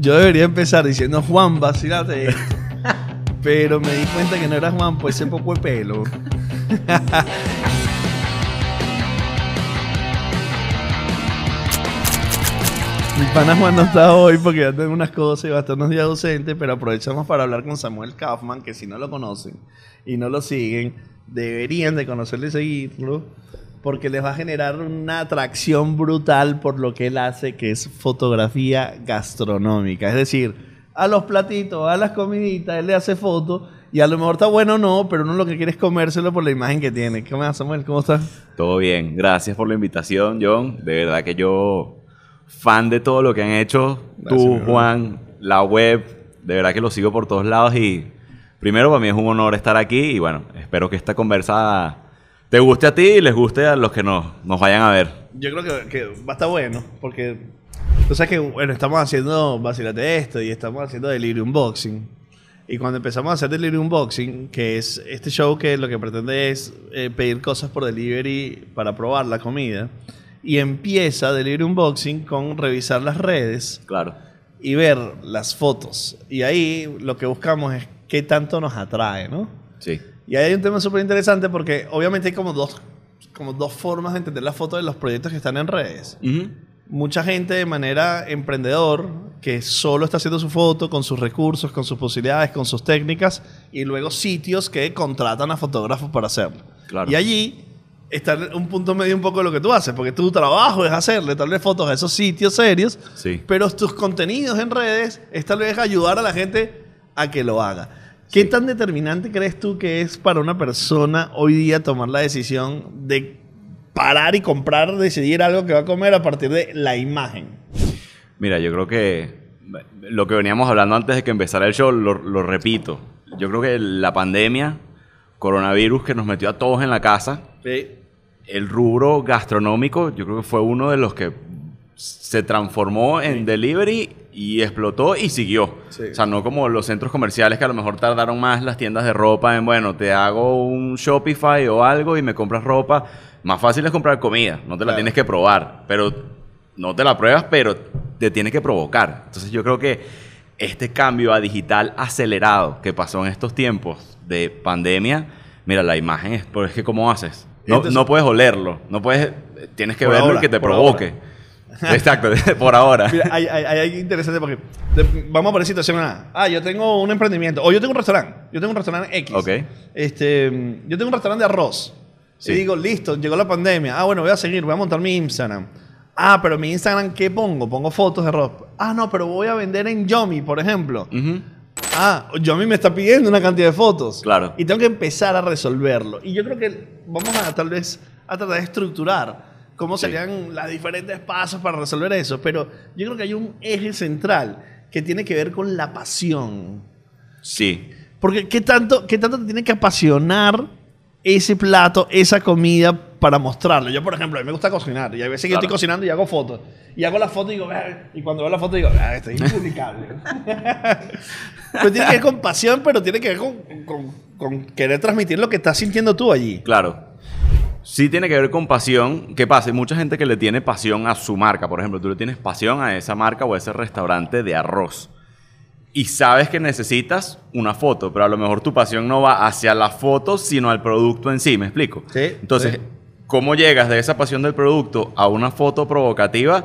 Yo debería empezar diciendo Juan, vacílate. Pero me di cuenta que no era Juan, pues ese poco de pelo. Mi pana Juan no está hoy porque ya tengo unas cosas y va a estar unos días ausente, pero aprovechamos para hablar con Samuel Kaufman, que si no lo conocen y no lo siguen, deberían de conocerlo y seguirlo, porque les va a generar una atracción brutal por lo que él hace, que es fotografía gastronómica. Es decir, a los platitos, a las comiditas, él le hace fotos y a lo mejor está bueno o no, pero uno lo que quiere es comérselo por la imagen que tiene. ¿Qué más, Samuel? ¿Cómo estás? Todo bien, gracias por la invitación, John. De verdad que yo, fan de todo lo que han hecho, tú, Juan, la web, de verdad que lo sigo por todos lados y primero para mí es un honor estar aquí y bueno, espero que esta conversa te guste a ti y les guste a los que nos, nos vayan a ver. Yo creo que, que va a estar bueno, porque tú sabes que, bueno, estamos haciendo Vacilate esto y estamos haciendo Delirium Unboxing. Y cuando empezamos a hacer Delirium Unboxing, que es este show que lo que pretende es eh, pedir cosas por delivery para probar la comida, y empieza Delirium Unboxing con revisar las redes Claro. y ver las fotos. Y ahí lo que buscamos es qué tanto nos atrae, ¿no? Sí. Y ahí hay un tema súper interesante porque obviamente hay como dos, como dos formas de entender la foto de los proyectos que están en redes. Mucha gente de manera emprendedor que solo está haciendo su foto con sus recursos, con sus posibilidades, con sus técnicas y luego sitios que contratan a fotógrafos para hacerlo. Claro. Y allí está un punto medio un poco de lo que tú haces, porque tu trabajo es hacerle tal vez fotos a esos sitios serios, Sí. pero tus contenidos en redes es tal vez ayudar a la gente a que lo haga. ¿Qué tan determinante crees tú que es para una persona hoy día tomar la decisión de parar y comprar, decidir algo que va a comer a partir de la imagen? Mira, yo creo que lo que veníamos hablando antes de que empezara el show, lo, lo repito. Yo creo que la pandemia, coronavirus que nos metió a todos en la casa, el rubro gastronómico, yo creo que fue uno de los que se transformó en delivery y explotó y siguió. Sí. O sea, no como los centros comerciales que a lo mejor tardaron más las tiendas de ropa en, bueno, te hago un Shopify o algo y me compras ropa. Más fácil es comprar comida, no te la Claro. tienes que probar, pero no te la pruebas, pero te tiene que provocar. Entonces yo creo que este cambio a digital acelerado que pasó en estos tiempos de pandemia, mira, la imagen es, pero es que ¿cómo haces? No, Entonces- no puedes olerlo, no puedes, tienes que verlo ahora, y que te provoque. Exacto, por ahora. Mira, hay, hay, hay algo interesante porque de- vamos a poner situación A. Ah, yo tengo un emprendimiento. O yo tengo un restaurante. Yo tengo un restaurante X. Ok. Este, yo tengo un restaurante de arroz. Sí. Y digo, listo, llegó la pandemia. Ah, bueno, voy a seguir, voy a montar mi Instagram. Ah, pero mi Instagram, ¿qué pongo? Pongo fotos de arroz. Ah, no, pero voy a vender en Yomi, por ejemplo. Ujú. Ah, Yomi me está pidiendo una cantidad de fotos. Claro. Y tengo que empezar a resolverlo. Y yo creo que vamos a tal vez a tratar de estructurar cómo Sí. serían los diferentes pasos para resolver eso. Pero yo creo que hay un eje central que tiene que ver con la pasión. Sí, Porque ¿qué tanto, qué tanto te tiene que apasionar ese plato, esa comida para mostrarlo? Yo, por ejemplo, a mí me gusta cocinar. Y hay veces que Claro. estoy cocinando y hago fotos. Y hago la foto y digo, y cuando veo la foto digo, "Ah, esto es impublicable. pues tiene que ver con pasión, pero tiene que ver con, con- con querer transmitir lo que estás sintiendo tú allí. claro. Sí tiene que ver con pasión. ¿Qué pasa? Hay mucha gente que le tiene pasión a su marca. Por ejemplo, tú le tienes pasión a esa marca o a ese restaurante de arroz. Y sabes que necesitas una foto, pero a lo mejor tu pasión no va hacia la foto, sino al producto en sí. ¿Me explico? Sí, Entonces, sí. ¿cómo llegas de esa pasión del producto a una foto provocativa?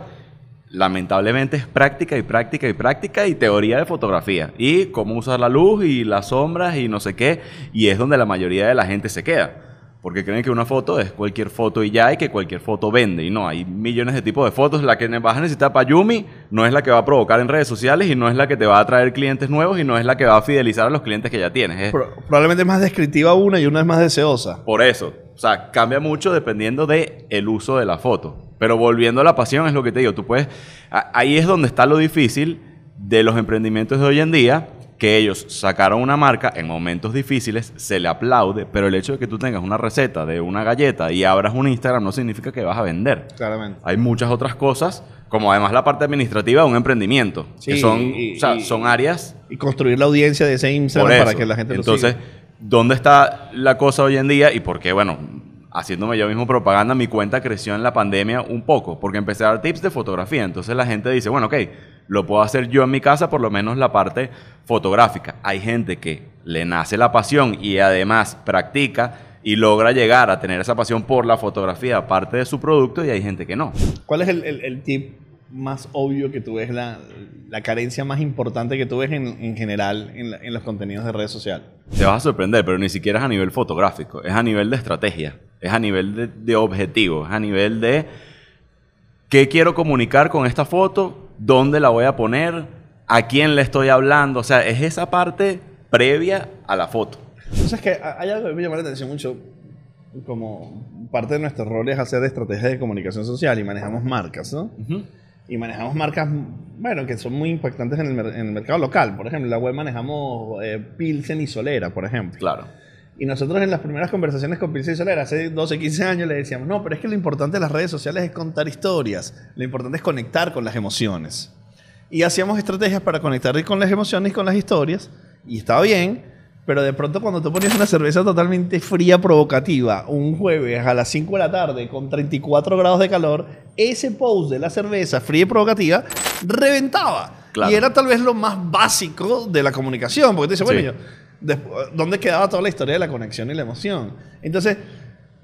Lamentablemente es práctica y práctica y práctica y teoría de fotografía. Y cómo usar la luz y las sombras y no sé qué. Y es donde la mayoría de la gente se queda. Porque creen que una foto es cualquier foto y ya, y que cualquier foto vende. Y no, hay millones de tipos de fotos. La que vas a necesitar para Yumi no es la que va a provocar en redes sociales y no es la que te va a traer clientes nuevos y no es la que va a fidelizar a los clientes que ya tienes. Es Pro- probablemente es más descriptiva una y una es más deseosa. por eso. O sea, cambia mucho dependiendo de el uso de la foto. Pero volviendo a la pasión, es lo que te digo. Tú puedes. Ahí es donde está lo difícil de los emprendimientos de hoy en día. Que ellos sacaron una marca en momentos difíciles, se le aplaude, pero el hecho de que tú tengas una receta de una galleta y abras un Instagram no significa que vas a vender. Claramente. Hay muchas otras cosas, como además la parte administrativa de un emprendimiento, que son, y- o sea, y- son áreas Y construir la audiencia de ese Instagram para que la gente lo Entonces, siga. ¿dónde está la cosa hoy en día? Y por qué, bueno, haciéndome yo mismo propaganda, mi cuenta creció en la pandemia un poco, porque empecé a dar tips de fotografía. Entonces la gente dice, bueno, ok, lo puedo hacer yo en mi casa, por lo menos la parte fotográfica. Hay gente que le nace la pasión y además practica y logra llegar a tener esa pasión por la fotografía aparte de su producto y hay gente que no. ¿Cuál es el, el- el tip más obvio que tú ves, la, la carencia más importante que tú ves en, en general en, la- en los contenidos de redes sociales? Te vas a sorprender, pero ni siquiera es a nivel fotográfico, es a nivel de estrategia, es a nivel de, de objetivo, es a nivel de qué quiero comunicar con esta foto, dónde la voy a poner, a quién le estoy hablando, o sea, es esa parte previa a la foto. Entonces, que hay algo que me llama la atención mucho, como parte de nuestro rol es hacer estrategias de comunicación social y manejamos marcas, ¿no? Y manejamos marcas, bueno, que son muy impactantes en el, en el mercado local. Por ejemplo, en la web manejamos eh, Pilsen y Solera, por ejemplo. Claro. Y nosotros en las primeras conversaciones con Pilsen y Solera, hace 12, 15 años, le decíamos, no, pero es que lo importante de las redes sociales es contar historias. Lo importante es conectar con las emociones. Y hacíamos estrategias para conectar con las emociones y con las historias. Y estaba bien, pero de pronto cuando tú ponías una cerveza totalmente fría, provocativa, un jueves a las 5 de la tarde con 34 grados de calor, ese post de la cerveza fría y provocativa reventaba. Claro. Y era tal vez lo más básico de la comunicación, porque tú dices, bueno, Sí. yo, después, ¿dónde quedaba toda la historia de la conexión y la emoción? Entonces,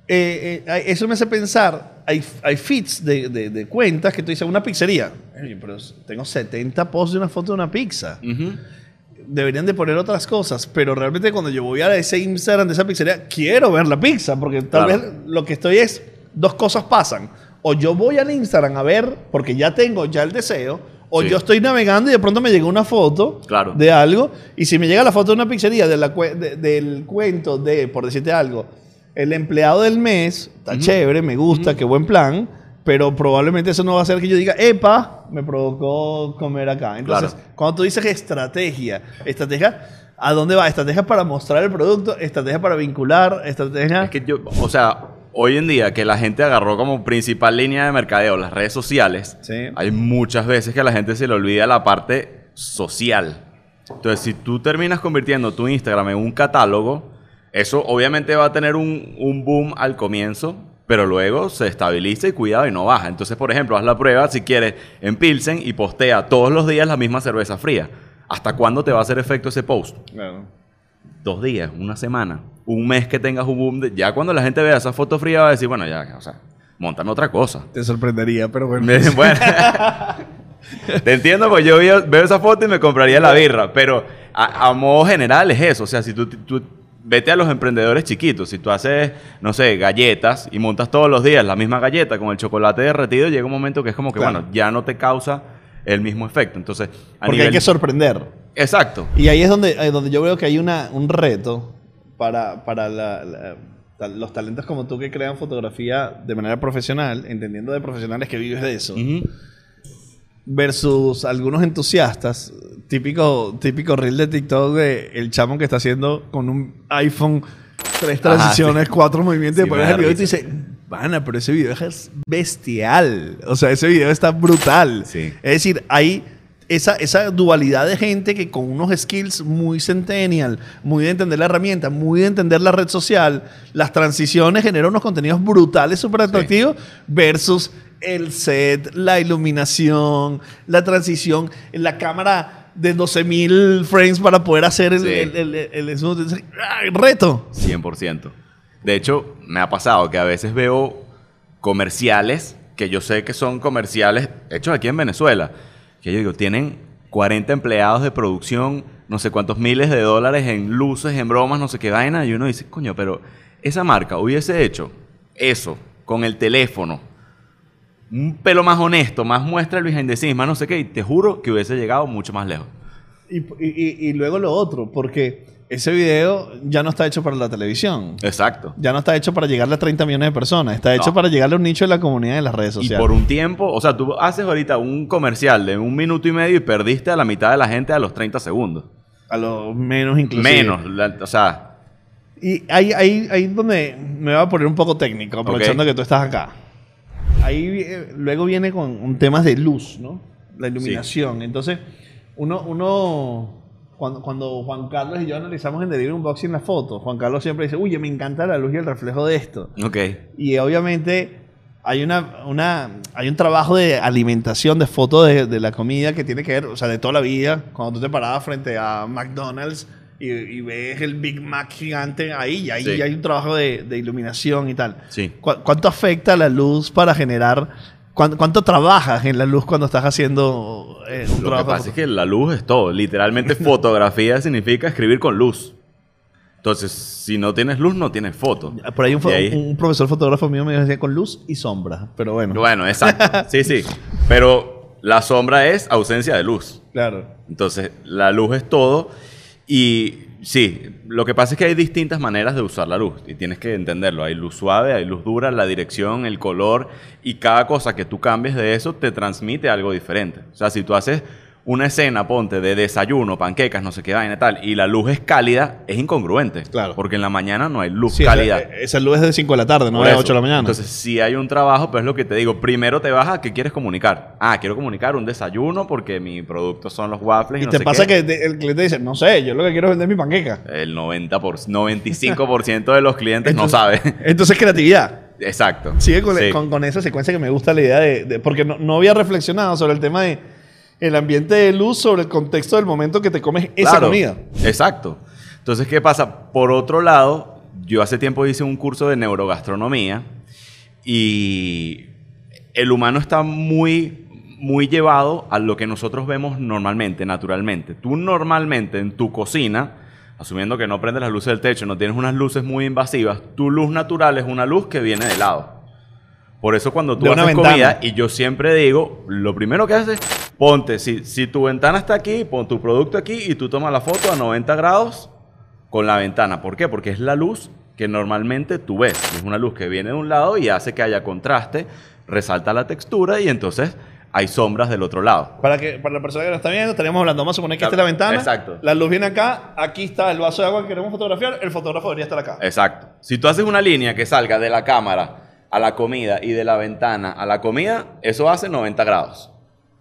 eh, eh, eso me hace pensar, hay, hay feeds de, de- de cuentas que tú dices, una pizzería. Pero tengo 70 posts de una foto de una pizza. Ujú. Deberían de poner otras cosas, pero realmente cuando yo voy a ese Instagram de esa pizzería, quiero ver la pizza, porque tal Claro. vez lo que estoy es, dos cosas pasan. O yo voy al Instagram a ver, porque ya tengo ya el deseo, o Sí. yo estoy navegando y de pronto me llega una foto Claro. de algo, y si me llega la foto de una pizzería de la cue- de- del cuento de, por decirte algo, el empleado del mes, está chévere, me gusta, qué buen plan, pero probablemente eso no va a hacer que yo diga, epa, me provocó comer acá. Entonces, Claro. cuando tú dices estrategia, estrategia, ¿a dónde va? Estrategia para mostrar el producto, estrategia para vincular, estrategia... Es que yo, o sea, hoy en día que la gente agarró como principal línea de mercadeo las redes sociales, Sí. hay muchas veces que a la gente se le olvida la parte social. Entonces, si tú terminas convirtiendo tu Instagram en un catálogo, eso obviamente va a tener un, un boom al comienzo, pero luego se estabiliza y cuidado y no baja. Entonces, por ejemplo, haz la prueba si quieres en Pilsen y postea todos los días la misma cerveza fría. ¿Hasta cuándo te va a hacer efecto ese post? Claro. dos días, una semana, un mes que tengas un boom. de- ya cuando la gente vea esa foto fría va a decir, bueno, ya, o sea, montame otra cosa. Te sorprendería, pero bueno. Me- bueno, te entiendo, pues yo veo, veo esa foto y me compraría la birra, pero a, a modo general es eso. O sea, si tú, tú- vete a los emprendedores chiquitos, si tú haces, no sé, galletas y montas todos los días la misma galleta con el chocolate derretido, llega un momento que es como que, Claro. bueno, ya no te causa el mismo efecto. Entonces, a Porque nivel... hay que sorprender. Exacto. Y ahí es donde, ahí es donde yo veo que hay una, un reto para, para la- la- los talentos como tú que crean fotografía de manera profesional, entendiendo de profesionales que vives de eso, Ujú. Versus algunos entusiastas, típico, típico reel de TikTok de el chamo que está haciendo con un iPhone tres Ajá, transiciones, cuatro movimientos, Sí, y da el video y dices, Vana, pero ese video es bestial. O sea, ese video está brutal. Sí. Es decir, hay esa, esa dualidad de gente que con unos skills muy centennial, muy de entender la herramienta, muy de entender la red social, las transiciones generan unos contenidos brutales, súper atractivos, versus el set, la iluminación, la transición, la cámara de 12.000 frames para poder hacer el, Sí. el- el- el- el reto. 100%. De hecho, me ha pasado que a veces veo comerciales que yo sé que son comerciales hechos aquí en Venezuela. Que yo digo, tienen 40 empleados de producción, no sé cuántos miles de dólares en luces, en bromas, no sé qué vaina. Y uno dice, coño, pero esa marca hubiese hecho eso con el teléfono. Un pelo más honesto, más muestra el behind the más no sé qué. Y te juro que hubiese llegado mucho más lejos. Y- y luego lo otro, porque ese video ya no está hecho para la televisión. Exacto. Ya no está hecho para llegarle a 30 millones de personas. Está hecho No. para llegarle a un nicho de la comunidad de las redes Y sociales. por un tiempo, o sea, tú haces ahorita un comercial de un minuto y medio y perdiste a la mitad de la gente a los 30 segundos. A lo menos inclusive. Menos, la- o sea, Y ahí, ahí, ahí donde me voy a poner un poco técnico, aprovechando que tú estás acá. Ahí eh, luego viene con temas de luz, ¿no? La iluminación. Entonces, uno, uno cuando, cuando Juan Carlos y yo analizamos en Delivery Unboxing la foto, Juan Carlos siempre dice, uy, me encanta la luz y el reflejo de esto. ok. Y obviamente hay una, una hay un trabajo de alimentación, de foto de, de la comida que tiene que ver, o sea, de toda la vida. Cuando tú te parabas frente a McDonald's y, y ves el Big Mac gigante ahí, y ahí Sí. hay un trabajo de, de iluminación y tal. Sí. ¿Cu- ¿Cuánto afecta la luz para generar? ¿Cuánto, cuánto trabajas en la luz cuando estás haciendo eh, un Lo que trabajo? pasa es que la luz es todo. Literalmente fotografía significa escribir con luz. Entonces, si no tienes luz, no tienes foto. Por ahí un, ahí- un profesor fotógrafo mío me decía con luz y sombra, pero bueno. Bueno, exacto. Sí, sí. Pero la sombra es ausencia de luz. Claro. Entonces, la luz es todo. Y sí, lo que pasa es que hay distintas maneras de usar la luz. Y tienes que entenderlo. Hay luz suave, hay luz dura, la dirección, el color. Y cada cosa que tú cambies de eso te transmite algo diferente. O sea, si tú haces una escena, ponte, de desayuno, panquecas, no sé qué vaina y tal, y la luz es cálida, es incongruente. Claro. Porque en la mañana no hay luz Sí, cálida. esa, esa luz es de 5 de la tarde, no Por de eso. 8 de la mañana. Entonces, si hay un trabajo, pues es lo que te digo. Primero te vas a qué quieres comunicar. Ah, quiero comunicar un desayuno porque mi producto son los waffles. Y, y no te sé pasa qué. que el cliente dice, no sé, yo lo que quiero es vender mi panqueca. El 90 por, 95% de los clientes no sabe. Entonces, creatividad. Exacto. Sigue con, Sí. con- con esa secuencia que me gusta la idea de... de- porque no, no había reflexionado sobre el tema de el ambiente de luz, sobre el contexto del momento que te comes esa Claro, comida. Exacto. Entonces, ¿qué pasa? Por otro lado, yo hace tiempo hice un curso de neurogastronomía y el humano está muy, muy llevado a lo que nosotros vemos normalmente, naturalmente. Tú normalmente en tu cocina, asumiendo que no prendes las luces del techo, no tienes unas luces muy invasivas, tu luz natural es una luz que viene de lado. Por eso cuando tú haces ventana. comida, y yo siempre digo, lo primero que haces, ponte, si, si tu ventana está aquí, pon tu producto aquí y tú tomas la foto a 90 grados con la ventana. ¿Por qué? Porque es la luz que normalmente tú ves. Es una luz que viene de un lado y hace que haya contraste, resalta la textura y entonces hay sombras del otro lado. Para, que, para la persona que lo está viendo, estaríamos hablando, vamos a suponer que esta es la ventana. Exacto. La luz viene acá, aquí está el vaso de agua que queremos fotografiar, el fotógrafo debería estar acá. Exacto. Si tú haces una línea que salga de la cámara a la comida y de la ventana a la comida, eso hace 90 grados.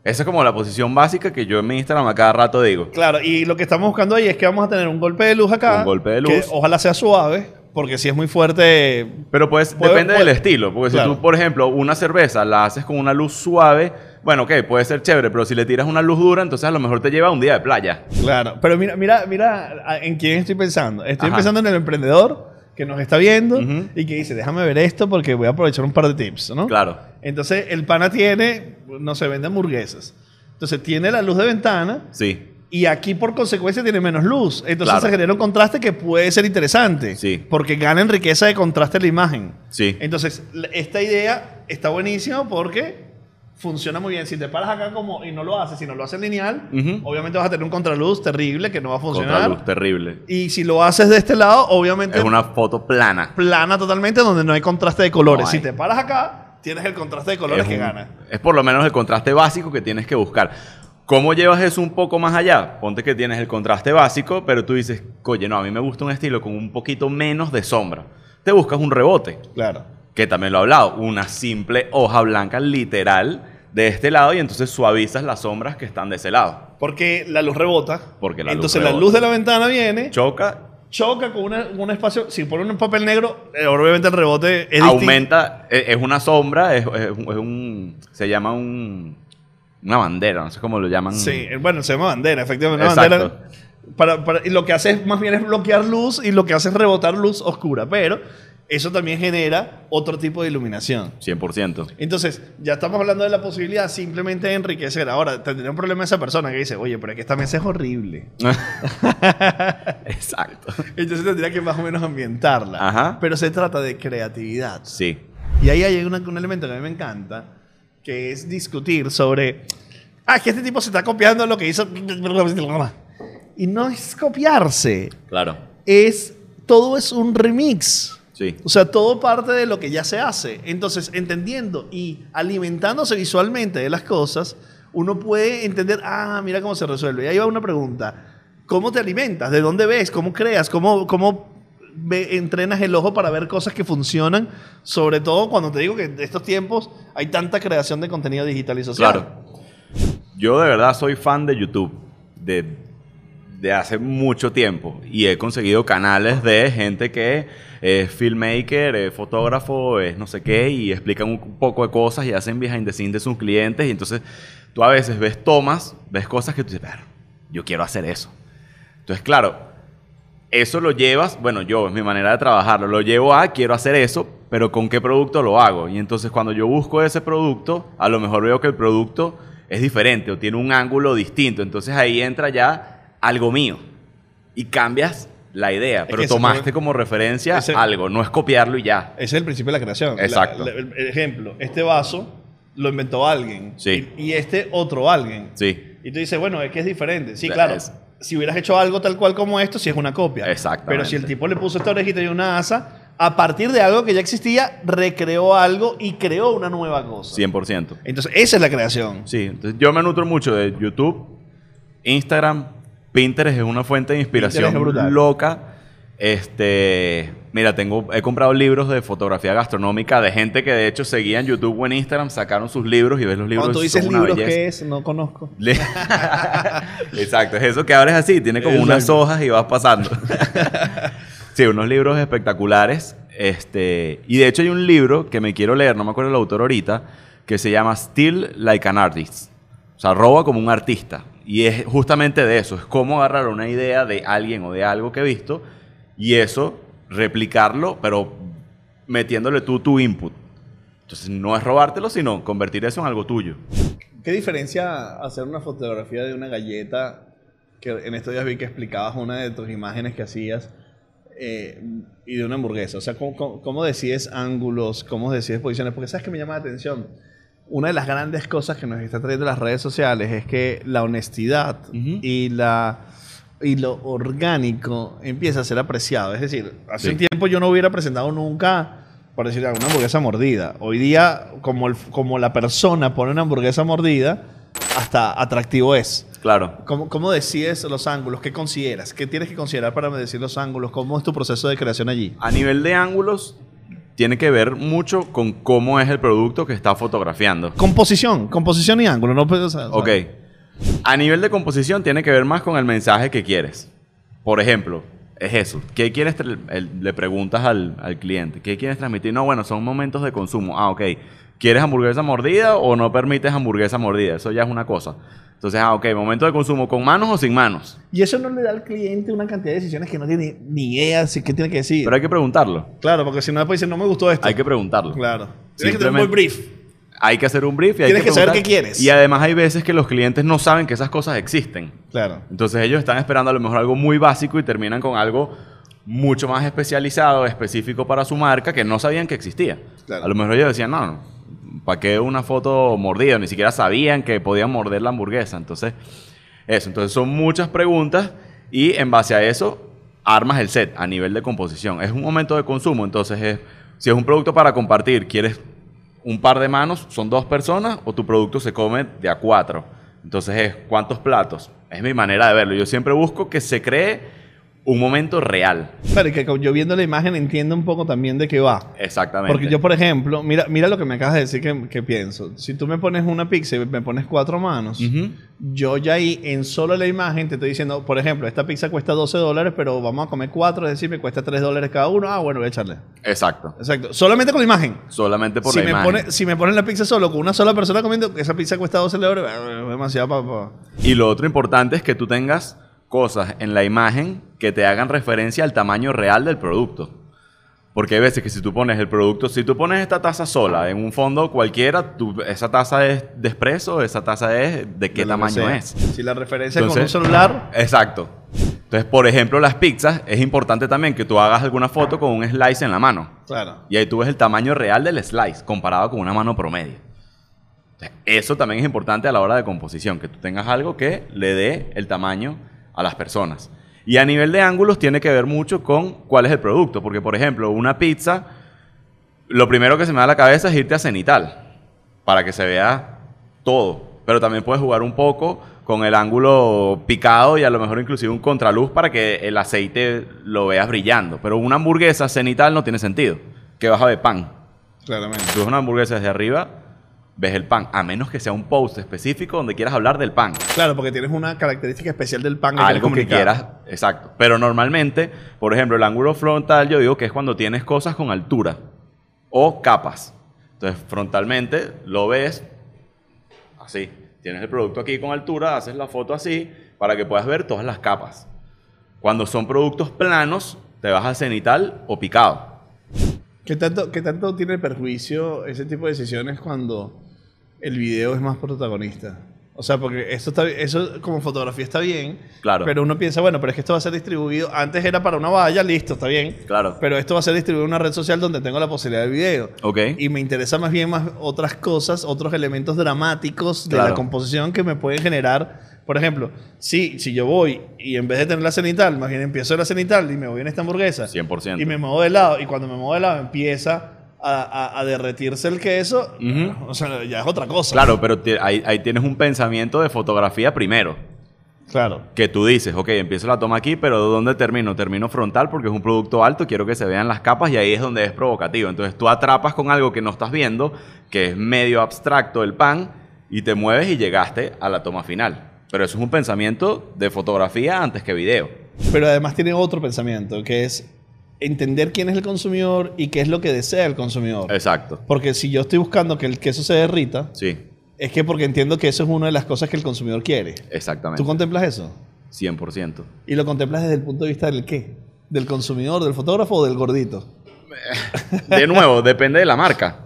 Esa es como la posición básica que yo en mi Instagram a cada rato digo. Claro, y lo que estamos buscando ahí es que vamos a tener un golpe de luz acá. Un golpe de Que luz. ojalá sea suave, porque si es muy fuerte. Pero pues Puede- depende puede- del estilo. Porque Claro. si tú, por ejemplo, una cerveza la haces con una luz suave, bueno, ok, puede ser chévere, pero si le tiras una luz dura, entonces a lo mejor te lleva un día de playa. Claro. Pero mira, mira, mira en quién estoy pensando. Estoy Ajá. pensando en el emprendedor que nos está viendo Ujú. y que dice, déjame ver esto porque voy a aprovechar un par de tips, ¿no? Claro. Entonces, el pana tiene, no se vende hamburguesas. Entonces, tiene la luz de ventana Sí. y aquí, por consecuencia, tiene menos luz. Entonces, Claro. se genera un contraste que puede ser interesante. Sí. Porque gana en riqueza de contraste la imagen. Sí. Entonces, esta idea está buenísima porque funciona muy bien. Si te paras acá como y no lo haces, si no lo haces lineal, Ujú. obviamente vas a tener un contraluz terrible que no va a funcionar. Contraluz terrible. Y si lo haces de este lado, obviamente Es una foto plana. plana totalmente donde no hay contraste de colores. No si te paras acá, tienes el contraste de colores es que gana. Es por lo menos el contraste básico que tienes que buscar. ¿Cómo llevas eso un poco más allá? Ponte que tienes el contraste básico, pero tú dices, oye, no, a mí me gusta un estilo con un poquito menos de sombra. Te buscas un rebote, Claro. que también lo he hablado, una simple hoja blanca literal de este lado y entonces suavizas las sombras que están de ese lado. Porque la luz rebota. Porque la luz Entonces la rebota. luz de la ventana viene, Choca, choca con una- un espacio. Si pone un papel negro, eh, obviamente el rebote es aumenta, es, es una sombra, es, es un- es un, se llama un, una bandera, no sé cómo lo llaman. Sí, eh, bueno, se llama bandera, efectivamente. Una Exacto. bandera. Para, para- y lo que hace es más bien es bloquear luz y lo que hace es rebotar luz oscura. Pero eso también genera otro tipo de iluminación. 100%. Entonces, ya estamos hablando de la posibilidad simplemente de enriquecer. Ahora, tendría un problema esa persona que dice, oye, pero es que esta mesa es horrible. Exacto. Entonces tendría que más o menos ambientarla. Ajá. Pero se trata de creatividad. Sí. Y ahí hay una- un elemento que a mí me encanta, que es discutir sobre, ah, es que este tipo se está copiando lo que hizo... Y no es copiarse, Claro. es, todo es un remix. Sí. O sea, todo parte de lo que ya se hace. Entonces, entendiendo y alimentándose visualmente de las cosas, uno puede entender, ah, mira cómo se resuelve. Y ahí va una pregunta. ¿Cómo te alimentas? ¿De dónde ves? ¿Cómo creas? ¿Cómo, cómo entrenas el ojo para ver cosas que funcionan? Sobre todo cuando te digo que en estos tiempos hay tanta creación de contenido digital y social. Claro. Yo de verdad soy fan de YouTube. De, de hace mucho tiempo y he conseguido canales de gente que es filmmaker, es fotógrafo, es no sé qué y explican un poco de cosas y hacen behind the scenes de sus clientes y entonces tú a veces ves tomas, ves cosas que tú dices, "Pero, yo quiero hacer eso. Entonces, claro, eso lo llevas, bueno, yo, es mi manera de trabajarlo, lo llevo a quiero hacer eso, pero ¿con qué producto lo hago? Y entonces cuando yo busco ese producto, a lo mejor veo que el producto es diferente o tiene un ángulo distinto. Entonces ahí entra ya algo mío y cambias la idea, pero que tomaste fue- como referencia ese- algo, no es copiarlo y ya. Ese es el principio de la creación. Exacto. la- el el ejemplo, este vaso lo inventó alguien. Sí. Y, y este otro alguien. Sí, Y tú dices, bueno, es que es diferente. Sí, Es- claro. Si hubieras hecho algo tal cual como esto, sí es una copia. Exactamente. Pero si el tipo le puso esta orejita y una asa, a partir de algo que ya existía, recreó algo y creó una nueva cosa. 100%. Entonces, esa es la creación. Sí, entonces yo me nutro mucho de YouTube, Instagram, Pinterest es una fuente de inspiración loca. Este, mira, tengo, he comprado libros de fotografía gastronómica de gente que de hecho seguía en YouTube o en Instagram, sacaron sus libros y ves los libros. Cuando tú son dices una libros. ¿qué es? No conozco. Exacto, es eso que abres así, tiene como unas hojas y vas pasando. sí, unos libros espectaculares. Este, y de hecho hay un libro que me quiero leer, no me acuerdo el autor ahorita, que se llama Still Like an Artist. O sea, roba como un artista. Y es justamente de eso, es cómo agarrar una idea de alguien o de algo que he visto y eso replicarlo, pero metiéndole tú tu input. Entonces no es robártelo, sino convertir eso en algo tuyo. ¿Qué diferencia hacer una fotografía de una galleta? Que en estos días vi que explicabas una de tus imágenes que hacías eh, y de una hamburguesa. O sea, ¿cómo, cómo, cómo decides ángulos? ¿Cómo decides posiciones? Porque sabes que me llama la atención. Una de las grandes cosas que nos está trayendo las redes sociales es que la honestidad y la y lo orgánico empieza a ser apreciado. Es decir, hace Sí. un tiempo yo no hubiera presentado nunca, por decir una hamburguesa mordida. Hoy día, como, el- como la persona pone una hamburguesa mordida, hasta atractivo es. Claro. ¿Cómo, ¿Cómo decides los ángulos? ¿Qué consideras? ¿Qué tienes que considerar para decir los ángulos? ¿Cómo es tu proceso de creación allí? A nivel de ángulos, tiene que ver mucho con cómo es el producto que está fotografiando. Composición, composición y ángulo. No puedes, o sea, Ok. A nivel de composición, tiene que ver más con el mensaje que quieres. Por ejemplo, es eso. ¿Qué quieres? el- le preguntas al, al cliente. ¿Qué quieres transmitir? No, bueno, son momentos de consumo. Ah, ok. ¿Quieres hamburguesa mordida o no permites hamburguesa mordida? Eso ya es una cosa. Entonces, ah, ok. Momento de consumo con manos o sin manos. Y eso no le da al cliente una cantidad de decisiones que no tiene ni idea de qué tiene que decir. Pero hay que preguntarlo. claro, porque si no después dice, no me gustó esto. Hay que preguntarlo. Claro. Tienes que tener un buen brief. Hay que hacer un brief y hay Tienes que saber preguntar. qué quieres. Y además hay veces que los clientes no saben que esas cosas existen. Claro. Entonces ellos están esperando a lo mejor algo muy básico y terminan con algo mucho más especializado, específico para su marca, que no sabían que existía. Claro. A lo mejor ellos decían, no, no, ¿para qué una foto mordida? Ni siquiera sabían que podían morder la hamburguesa. Entonces, eso. Entonces son muchas preguntas y en base a eso armas el set a nivel de composición. Es un momento de consumo, entonces es, si es un producto para compartir, quieres un par de manos, son dos personas, o tu producto se come de a cuatro. Entonces es cuántos platos. Es mi manera de verlo. Yo siempre busco que se cree un momento real. Y que yo viendo la imagen entiendo un poco también de qué va. Exactamente. Porque yo, por ejemplo, mira, mira lo que me acabas de decir que, que pienso. Si tú me pones una pizza y me pones cuatro manos, yo ya ahí en solo la imagen te estoy diciendo, por ejemplo, esta pizza cuesta 12 dólares, pero vamos a comer cuatro, es decir, me cuesta 3 dólares cada uno. Ah, bueno, voy a echarle. Exacto. Exacto. Solamente con la imagen. Solamente por Si la me, imagen. pone, si me ponen la pizza solo con una sola persona comiendo, esa pizza cuesta 12 dólares, eh, demasiado para... Y lo otro importante es que tú tengas cosas en la imagen que te hagan referencia al tamaño real del producto. Porque hay veces que si tú pones el producto, si tú pones esta taza sola en un fondo cualquiera, tú- esa taza es de espresso, esa taza es de qué de tamaño es. Si la referencia Entonces- con un celular, Exacto. Entonces, por ejemplo, las pizzas, es importante también que tú hagas alguna foto con un slice en la mano. claro. Y ahí tú ves el tamaño real del slice comparado con una mano promedio. Entonces, eso también es importante a la hora de composición, que tú tengas algo que le dé el tamaño a las personas. Y a nivel de ángulos tiene que ver mucho con cuál es el producto, porque por ejemplo, una pizza, lo primero que se me da a la cabeza es irte a cenital, para que se vea todo. Pero también puedes jugar un poco con el ángulo picado y a lo mejor inclusive un contraluz para que el aceite lo veas brillando. Pero una hamburguesa cenital no tiene sentido. Que vas a ver pan. Claramente. Tú ves una hamburguesa desde arriba, ves el pan, a menos que sea un post específico donde quieras hablar del pan. Claro, porque tienes una característica especial del pan. que Algo que quieras, exacto. Pero normalmente, por ejemplo, el ángulo frontal yo digo que es cuando tienes cosas con altura o capas. Entonces, frontalmente lo ves así. Tienes el producto aquí con altura, haces la foto así para que puedas ver todas las capas. Cuando son productos planos, te vas al cenital o picado. ¿Qué tanto, ¿Qué tanto tiene perjuicio ese tipo de decisiones cuando el video es más protagonista? O sea, porque esto está, eso como fotografía está bien, Claro. pero uno piensa, bueno, pero es que esto va a ser distribuido, antes era para una valla, listo, está bien, Claro. pero esto va a ser distribuido en una red social donde tengo la posibilidad del video. Ok. Y me interesa más bien más otras cosas, otros elementos dramáticos de la composición que me pueden generar. Por ejemplo, si, si yo voy y en vez de tener la cenital, más bien empiezo la cenital y me voy en esta hamburguesa 100%. y me muevo de lado y cuando me muevo de lado empieza a, a- a derretirse el queso, o sea, ya es otra cosa. Claro, pero ahí, ahí tienes un pensamiento de fotografía primero. Claro. Que tú dices, ok, empiezo la toma aquí, pero ¿dónde termino? Termino frontal porque es un producto alto, quiero que se vean las capas y ahí es donde es provocativo. Entonces tú atrapas con algo que no estás viendo, que es medio abstracto el pan, y te mueves y llegaste a la toma final. Pero eso es un pensamiento de fotografía antes que video. Pero además tiene otro pensamiento, que es entender quién es el consumidor y qué es lo que desea el consumidor. Exacto. Porque si yo estoy buscando que el queso se derrita, Sí, es que porque entiendo que eso es una de las cosas que el consumidor quiere. exactamente. ¿Tú contemplas eso? 100%. Y lo contemplas desde el punto de vista del qué? ¿Del consumidor, del fotógrafo o del gordito? De nuevo, depende de la marca.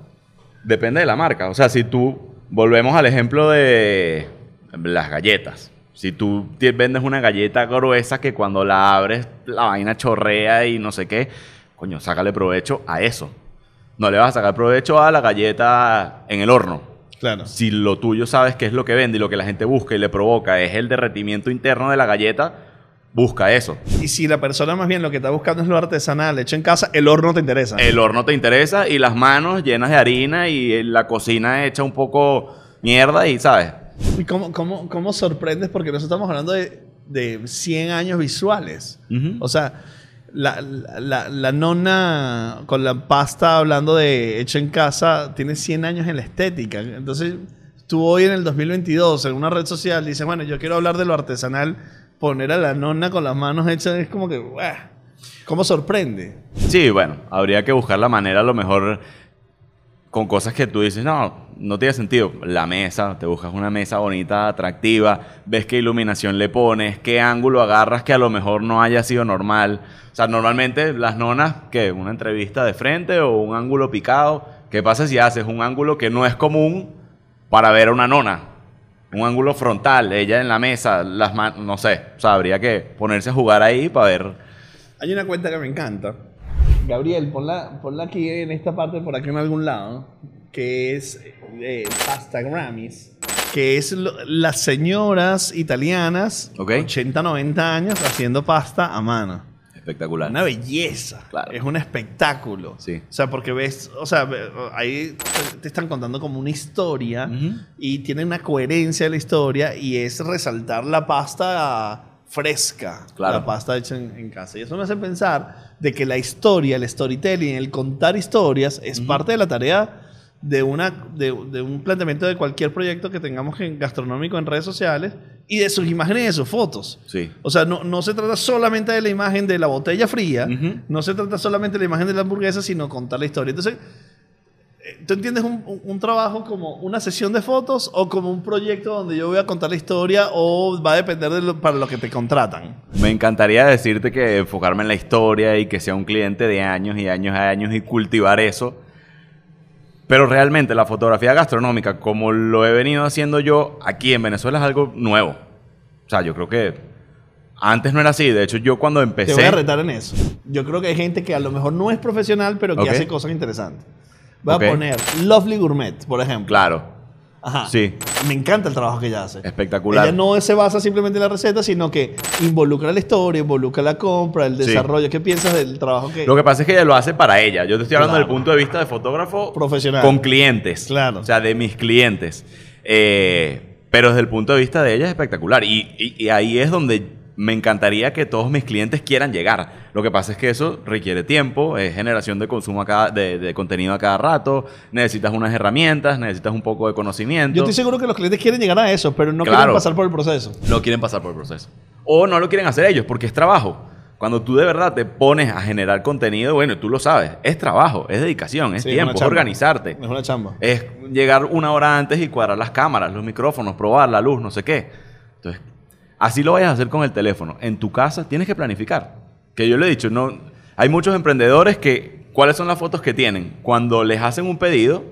Depende de la marca. O sea, si tú, volvemos al ejemplo de las galletas. Si tú vendes una galleta gruesa que cuando la abres la vaina chorrea y no sé qué, coño, sácale provecho a eso. No le vas a sacar provecho a la galleta en el horno. Claro. Si lo tuyo sabes qué es lo que vende y lo que la gente busca y le provoca es el derretimiento interno de la galleta, busca eso. Y si la persona más bien lo que está buscando es lo artesanal, hecho en casa, el horno te interesa. El horno te interesa y las manos llenas de harina y la cocina hecha un poco mierda y, ¿sabes? ¿Y cómo, cómo, cómo sorprendes? Porque nosotros estamos hablando de, de 100 años visuales. O sea, la, la, la- la nona con la pasta hablando de hecho en casa tiene 100 años en la estética. Entonces, tú hoy en el 2022 en una red social dices, bueno, yo quiero hablar de lo artesanal, poner a la nona con las manos hechas es como que, ¡buah! ¿cómo sorprende? Sí, bueno, habría que buscar la manera a lo mejor con cosas que tú dices, no, no tiene sentido. La mesa, te buscas una mesa bonita, atractiva, ves qué iluminación le pones, qué ángulo agarras que a lo mejor no haya sido normal. O sea, normalmente las nonas, que una entrevista de frente o un ángulo picado, ¿qué pasa si haces un ángulo que no es común para ver a una nona? Un ángulo frontal, ella en la mesa, las manos, no sé. O sea, habría que ponerse a jugar ahí para ver. Hay una cuenta que me encanta. Gabriel, ponla, ponla aquí en esta parte, por aquí en algún lado, que es eh, Pasta Grammys, que es lo- las señoras italianas, Ok. 80, 90 años, haciendo pasta a mano. Espectacular. Una belleza. Claro. Es un espectáculo. Sí. O sea, porque ves, o sea, ve- ahí te- te están contando como una historia Ujú. y tiene una coherencia de la historia y es resaltar la pasta fresca, Claro. la pasta hecha en, en casa. Y eso me hace pensar de que la historia, el storytelling, el contar historias es parte de la tarea de, una, de, de un planteamiento de cualquier proyecto que tengamos en gastronómico en redes sociales y de sus imágenes y de sus fotos. Sí. O sea, no, no se trata solamente de la imagen de la botella fría, no se trata solamente de la imagen de la hamburguesa, sino contar la historia. Entonces, ¿tú entiendes un, un- un trabajo como una sesión de fotos o como un proyecto donde yo voy a contar la historia o va a depender de lo- para lo que te contratan? Me encantaría decirte que enfocarme en la historia y que sea un cliente de años y años y años y cultivar eso. Pero realmente la fotografía gastronómica, como lo he venido haciendo yo aquí en Venezuela, es algo nuevo. O sea, yo creo que antes no era así. De hecho, yo cuando Te empecé... voy a retar en eso. Yo creo que hay gente que a lo mejor no es profesional, pero que Ok. hace cosas interesantes. Voy a poner Lovely Gourmet, por ejemplo. Claro, Ajá. Sí. Me encanta el trabajo que ella hace. espectacular. Ella no se basa simplemente en la receta, sino que involucra la historia, involucra la compra, el Sí. desarrollo. ¿Qué piensas del trabajo que... Lo que pasa es que ella lo hace para ella. Yo te estoy hablando Claro. del punto de vista de fotógrafo Profesional. con clientes. Claro. O sea, de mis clientes. Eh, pero desde el punto de vista de ella es espectacular. Y, y- y ahí es donde me encantaría que todos mis clientes quieran llegar. Lo que pasa es que eso requiere tiempo, es generación de consumo a cada- de, de contenido a cada rato, necesitas unas herramientas, necesitas un poco de conocimiento. Yo estoy seguro que los clientes quieren llegar a eso, pero no Claro. quieren pasar por el proceso. no quieren pasar por el proceso. O no lo quieren hacer ellos porque es trabajo. Cuando tú de verdad te pones a generar contenido, bueno, tú lo sabes, es trabajo, es dedicación, es Sí, tiempo, es chamba. organizarte. Es una chamba. Es llegar una hora antes y cuadrar las cámaras, los micrófonos, probar la luz, no sé qué. Entonces, así lo vayas a hacer con el teléfono. En tu casa tienes que planificar. Que yo le he dicho, no, hay muchos emprendedores que, ¿cuáles son las fotos que tienen? Cuando les hacen un pedido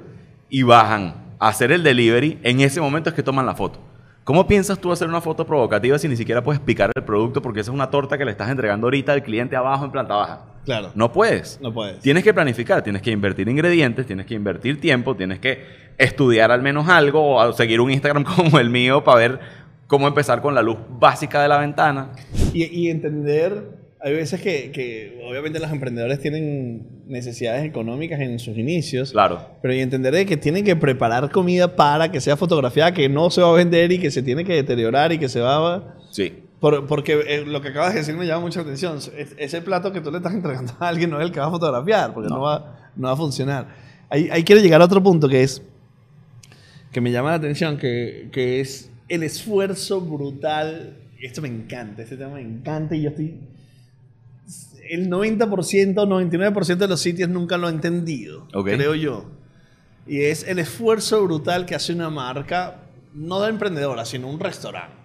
y bajan a hacer el delivery, en ese momento es que toman la foto. ¿Cómo piensas tú hacer una foto provocativa si ni siquiera puedes picar el producto porque esa es una torta que le estás entregando ahorita al cliente abajo en planta baja? Claro. No puedes. No puedes. Tienes que planificar, tienes que invertir ingredientes, tienes que invertir tiempo, tienes que estudiar al menos algo o seguir un Instagram como el mío para ver cómo empezar con la luz básica de la ventana. Y, y entender, hay veces que, que obviamente los emprendedores tienen necesidades económicas en sus inicios. Claro. Pero y entender de que tienen que preparar comida para que sea fotografiada, que no se va a vender y que se tiene que deteriorar y que se va a... Sí. Por- porque eh, lo que acabas de decir me llama mucha atención. Es- ese plato que tú le estás entregando a alguien no es el que va a fotografiar, porque no, No. va, no va a funcionar. Ahí, ahí quiero llegar a otro punto que es, que me llama la atención, que, que es el esfuerzo brutal. Esto me encanta, este tema me encanta y yo estoy... El 90%, 99% de los sitios nunca lo he entendido, creo yo. Y es el esfuerzo brutal que hace una marca, no de emprendedora, sino un restaurante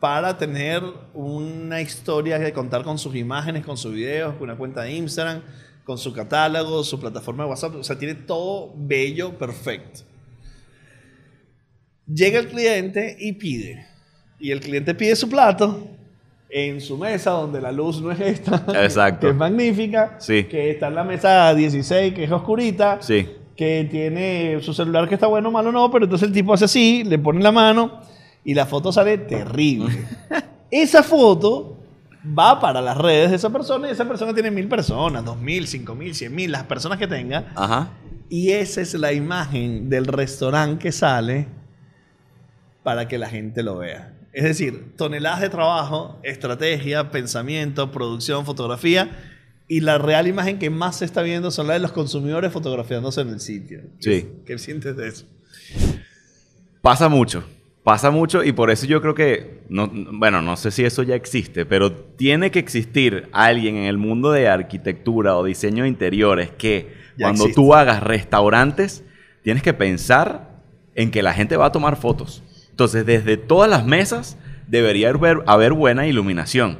para tener una historia que contar con sus imágenes, con sus videos, con una cuenta de Instagram, con su catálogo, su plataforma de WhatsApp. O sea, tiene todo bello, perfecto. Llega el cliente y pide. Y el cliente pide su plato en su mesa, donde la luz no es esta, Exacto. que es magnífica, Sí. que está en la mesa 16, que es oscurita, Sí. que tiene su celular que está bueno o malo no, pero entonces el tipo hace así, le pone la mano y la foto sale terrible. esa foto va para las redes de esa persona y esa persona tiene mil personas, dos mil, cinco mil, cien mil, las personas que tenga. Ajá. Y esa es la imagen del restaurante que sale para que la gente lo vea. Es decir, toneladas de trabajo, estrategia, pensamiento, producción, fotografía. Y la real imagen que más se está viendo son las de los consumidores fotografiándose en el sitio. Sí. ¿Qué sientes de eso? Pasa mucho. Pasa mucho y por eso yo creo que, no, bueno, no sé si eso ya existe, pero tiene que existir alguien en el mundo de arquitectura o diseño de interiores que Ya cuando existe. tú hagas restaurantes, tienes que pensar en que la gente va a tomar fotos. Entonces, desde todas las mesas debería haber, haber buena iluminación.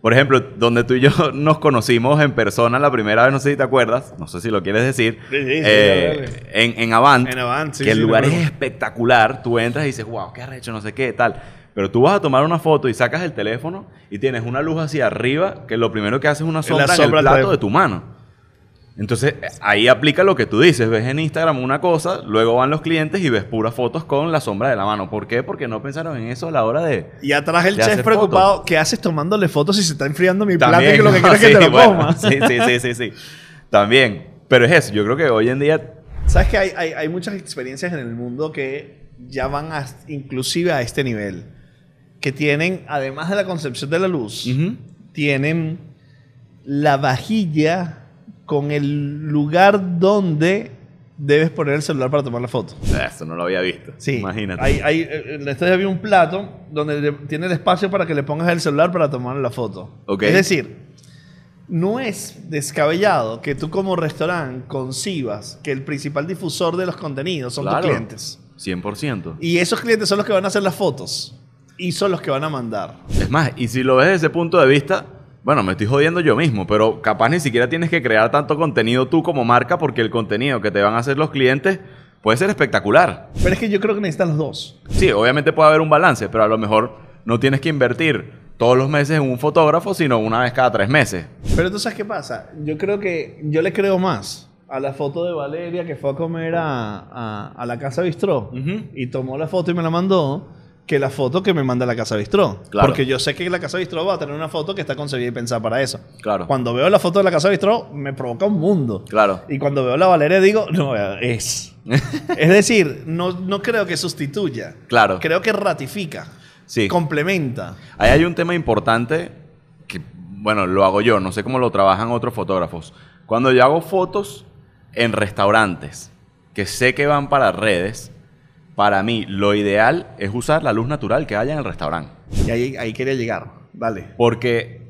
Por ejemplo, donde tú y yo nos conocimos en persona la primera vez, no sé si te acuerdas, no sé si lo quieres decir, Sí, sí, sí, eh, en, en Avant, En Avant, que el lugar es espectacular, tú entras y dices, wow, qué arrecho, no sé qué, tal. Pero tú vas a tomar una foto y sacas el teléfono y tienes una luz hacia arriba que lo primero que hace es una la sombra en sombra el plato de tu mano. Entonces, ahí aplica lo que tú dices. Ves en Instagram una cosa, luego van los clientes y ves puras fotos con la sombra de la mano. ¿Por qué? Porque no pensaron en eso a la hora de... Y atrás el chef preocupado, ¿qué haces tomándole fotos si se está enfriando mi plato y que lo que ¿no? quieres es que Sí, te lo bueno, comas? Sí, sí, sí, sí, sí. También. Pero es eso. Yo creo que hoy en día... Sabes que hay, hay, hay muchas experiencias en el mundo que ya van a, inclusive a este nivel. Que tienen, además de la concepción de la luz, Ujú. tienen la vajilla con el lugar donde debes poner el celular para tomar la foto. Eso no lo había visto. Sí, Imagínate. Hay, hay, en la había un plato donde tiene el espacio para que le pongas el celular para tomar la foto. Ok. Es decir, no es descabellado que tú como restaurante concibas que el principal difusor de los contenidos son Claro. tus clientes. 100%. Y esos clientes son los que van a hacer las fotos. Y son los que van a mandar. Es más, y si lo ves desde ese punto de vista, bueno, me estoy jodiendo yo mismo, pero capaz ni siquiera tienes que crear tanto contenido tú como marca porque el contenido que te van a hacer los clientes puede ser espectacular. Pero es que yo creo que necesitan los dos. Sí, obviamente puede haber un balance, pero a lo mejor no tienes que invertir todos los meses en un fotógrafo, sino una vez cada tres meses. Pero tú sabes qué pasa. Yo creo que yo le creo más a la foto de Valeria que fue a comer a, a- a la casa Bistró Ujú. y tomó la foto y me la mandó que la foto que me manda la casa Bistró. Claro. Porque yo sé que la casa Bistró va a tener una foto que está concebida y pensada para eso. Claro. Cuando veo la foto de la casa Bistró me provoca un mundo. Claro. Y cuando veo la Valeria digo, no, es. es decir, no, no creo que sustituya. Claro. Creo que ratifica. Sí. Complementa. Ahí hay un tema importante que, bueno, lo hago yo, no sé cómo lo trabajan otros fotógrafos. Cuando yo hago fotos en restaurantes que sé que van para redes, para mí lo ideal es usar la luz natural que haya en el restaurante. Y ahí, ahí quería llegar. Dale. Porque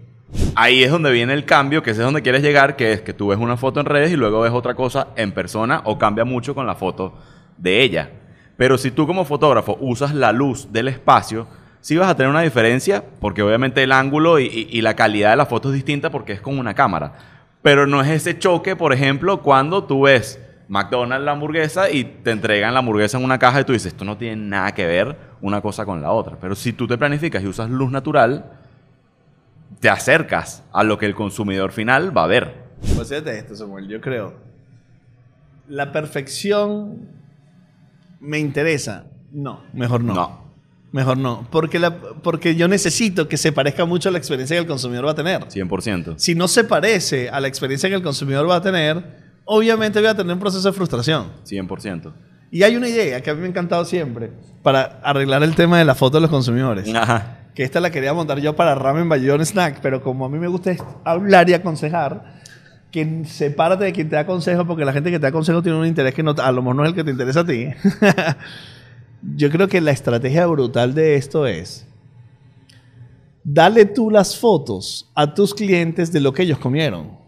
ahí es donde viene el cambio, que ese es donde quieres llegar, que es que tú ves una foto en redes y luego ves otra cosa en persona o cambia mucho con la foto de ella. Pero si tú como fotógrafo usas la luz del espacio, sí vas a tener una diferencia, porque obviamente el ángulo y, y- y la calidad de la foto es distinta porque es con una cámara. Pero no es ese choque, por ejemplo, cuando tú ves McDonald's la hamburguesa y te entregan la hamburguesa en una caja y tú dices, esto no tiene nada que ver una cosa con la otra. Pero si tú te planificas y usas luz natural, te acercas a lo que el consumidor final va a ver. Pues fíjate esto, Samuel. Yo creo. La perfección me interesa. No, mejor no. No. Mejor no. Porque, la, porque yo necesito que se parezca mucho a la experiencia que el consumidor va a tener. 100%. Si no se parece a la experiencia que el consumidor va a tener, obviamente voy a tener un proceso de frustración. 100%. Y hay una idea que a mí me ha encantado siempre para arreglar el tema de la foto de los consumidores. Ajá. Que esta la quería montar yo para Ramen Bayón Snack, pero como a mí me gusta hablar y aconsejar, que sepárate de quien te da consejo, porque la gente que te da consejo tiene un interés que no, a lo mejor no es el que te interesa a ti. yo creo que la estrategia brutal de esto es dale tú las fotos a tus clientes de lo que ellos comieron.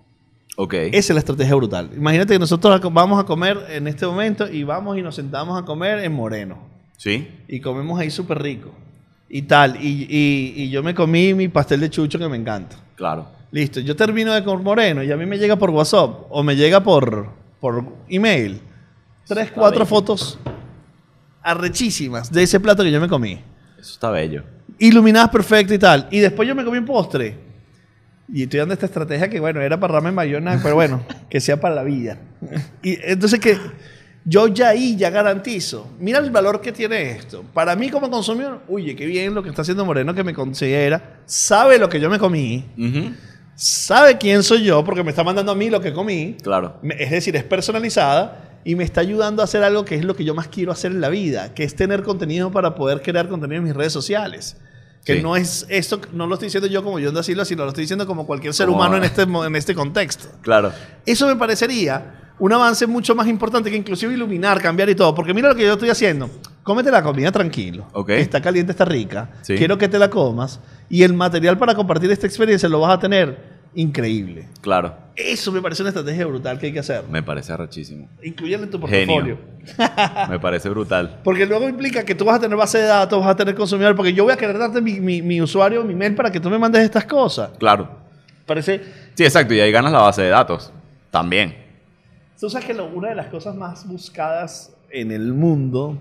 Ok. Esa es la estrategia brutal. Imagínate que nosotros vamos a comer en este momento y vamos y nos sentamos a comer en Moreno ¿Sí? y comemos ahí súper rico y tal. Y, y- y yo me comí mi pastel de chucho que me encanta. Claro. Listo, yo termino de comer moreno y a mí me llega por WhatsApp o me llega por, por email tres, Está cuatro bello. fotos arrechísimas de ese plato que yo me comí. Eso está bello. Iluminadas perfecto y tal. Y después yo me comí un postre. Y estoy dando esta estrategia que, bueno, era para ramen mayona, pero bueno, que sea para la vida. Y entonces que yo ya ahí ya garantizo. Mira el valor que tiene esto. Para mí como consumidor, oye, qué bien lo que está haciendo Moreno que me considera. Sabe lo que yo me comí. Sabe quién soy yo porque me está mandando a mí lo que comí. Claro. Es decir, es personalizada y me está ayudando a hacer algo que es lo que yo más quiero hacer en la vida, que es tener contenido para poder crear contenido en mis redes sociales. Que Sí. no es esto, no lo estoy diciendo yo como yo ando así, sino lo estoy diciendo como cualquier ser Como- humano en este, en este contexto. Claro. Eso me parecería un avance mucho más importante que inclusive iluminar, cambiar y todo. Porque mira lo que yo estoy haciendo. Cómete la comida tranquilo. Que Está caliente, está rica. Sí. Quiero que te la comas. Y el material para compartir esta experiencia lo vas a tener increíble. Claro. Eso me parece una estrategia brutal que hay que hacer. Me parece arrechísimo. Incluirlo en tu Genio. portafolio. Me parece brutal. Porque luego implica que tú vas a tener base de datos, vas a tener consumidor, porque yo voy a querer darte mi, mi- mi usuario, mi mail para que tú me mandes estas cosas. Claro. Parece... Sí, exacto. Y ahí ganas la base de datos. También. Tú sabes que lo- una de las cosas más buscadas en el mundo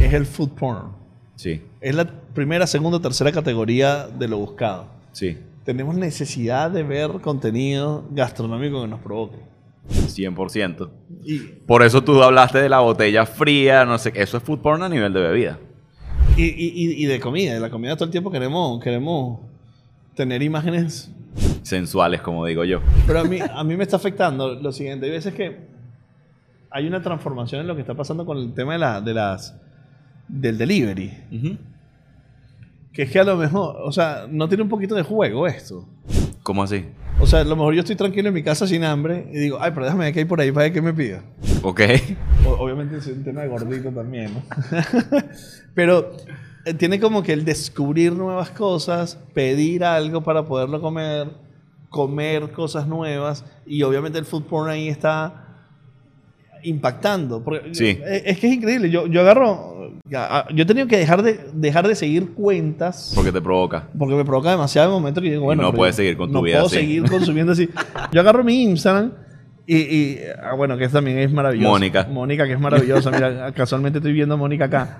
es el food porn. Sí. Es la primera, segunda, tercera categoría de lo buscado. Sí. Tenemos necesidad de ver contenido gastronómico que nos provoque. 100%. Y, Por eso tú hablaste de la botella fría, no sé qué. Eso es food porn a nivel de bebida. y, y- y- de comida. De la comida todo el tiempo queremos, queremos tener imágenes Sensuales, como digo yo. Pero a mí, a mí me está afectando lo siguiente. Hay veces que hay una transformación en lo que está pasando con el tema de, la, de las del delivery. Ujú. Que es que a lo mejor, o sea, no tiene un poquito de juego esto. ¿Cómo así? O sea, a lo mejor yo estoy tranquilo en mi casa sin hambre y digo, ay, pero déjame ver qué hay por ahí para ver qué me pida. Ok. O- obviamente es un tema de gordito también, ¿no? pero eh, tiene como que el descubrir nuevas cosas, pedir algo para poderlo comer, comer cosas nuevas y obviamente el food porn ahí está impactando. Porque Sí. Es que es increíble. Yo, yo agarro. ah, Yo he tenido que dejar de, dejar de seguir cuentas. Porque te provoca. Porque me provoca demasiado el momento que digo, Y bueno, no puedes seguir con tu no vida puedo así. seguir consumiendo así. Yo agarro mi Instagram y, y, ah, bueno, que también es maravilloso. Mónica. Mónica, que es maravillosa. Mira, casualmente estoy viendo a Mónica acá.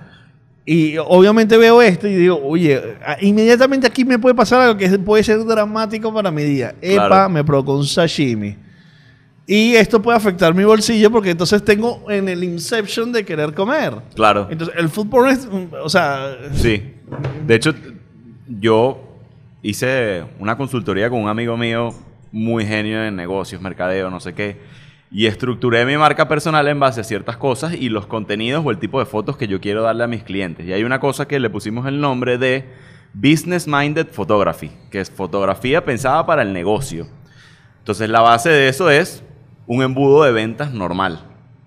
Y obviamente veo esto y digo, oye, ah, inmediatamente aquí me puede pasar algo que puede ser dramático para mi día. Epa, Claro. me provocó un sashimi. Y esto puede afectar mi bolsillo porque entonces tengo en el inception de querer comer. Claro. Entonces, el porn es, mm, o sea, Sí. De hecho, yo hice una consultoría con un amigo mío muy genio en negocios, mercadeo, no sé qué. y estructuré mi marca personal en base a ciertas cosas y los contenidos o el tipo de fotos que yo quiero darle a mis clientes. Y hay una cosa que le pusimos el nombre de Business Minded Photography, que es fotografía pensada para el negocio. Entonces la base de eso es un embudo de ventas normal,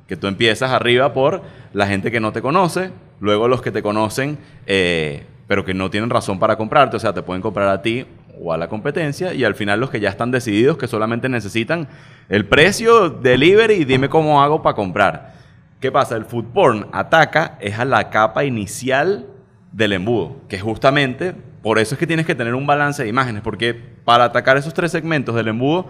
que tú empiezas arriba por la gente que no te conoce, luego los que te conocen, eh, pero que no tienen razón para comprarte, o sea, te pueden comprar a ti o a la competencia y al final los que ya están decididos que solamente necesitan el precio, delivery y dime cómo hago para comprar. ¿Qué pasa? El food porn ataca es a la capa inicial del embudo, que justamente por eso es que tienes que tener un balance de imágenes, porque para atacar esos tres segmentos del embudo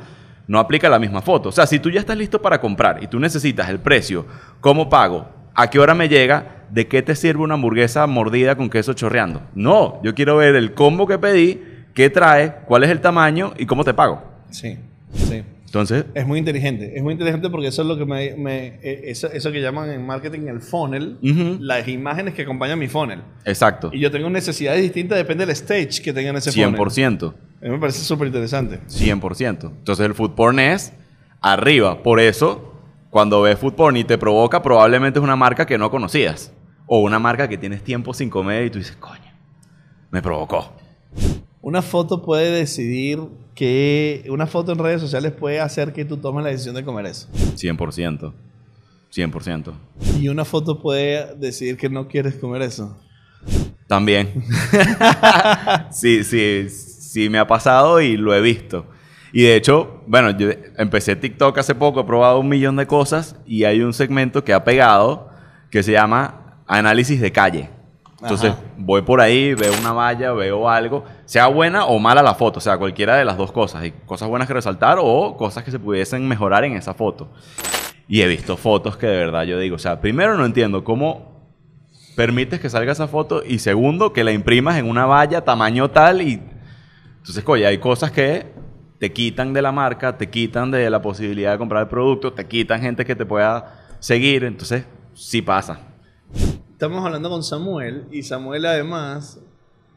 no aplica la misma foto. O sea, si tú ya estás listo para comprar y tú necesitas el precio, cómo pago, a qué hora me llega, de qué te sirve una hamburguesa mordida con queso chorreando. No, yo quiero ver el combo que pedí, qué trae, cuál es el tamaño y cómo te pago. Sí, sí. Entonces, Es muy inteligente. Es muy inteligente porque eso es lo que me... me- eh, eso, eso que llaman en marketing el funnel. Las imágenes que acompañan mi funnel. exacto. Y yo tengo necesidades distintas, depende del stage que tenga en ese funnel. 100%. A mí me parece súper interesante. 100%. Entonces el food porn es arriba. Por eso, cuando ves food porn y te provoca, probablemente es una marca que no conocías. O una marca que tienes tiempo sin comer y tú dices, coño, me provocó. Una foto puede decidir que... Una foto en redes sociales puede hacer que tú tomes la decisión de comer eso. 100%. 100%. Y una foto puede decidir que no quieres comer eso. También. sí, sí, sí me ha pasado y lo he visto. Y de hecho, bueno, yo empecé TikTok hace poco, he probado un millón de cosas y hay un segmento que ha pegado que se llama análisis de calle. Entonces, Ajá. voy por ahí, veo una valla, veo algo, sea buena o mala la foto, o sea, cualquiera de las dos cosas. Hay cosas buenas que resaltar o cosas que se pudiesen mejorar en esa foto. Y he visto fotos que de verdad yo digo, o sea, primero no entiendo cómo permites que salga esa foto y segundo que la imprimas en una valla tamaño tal y entonces coño hay cosas que te quitan de la marca te quitan de la posibilidad de comprar el producto te quitan gente que te pueda seguir entonces sí pasa Estamos hablando con Samuel y Samuel además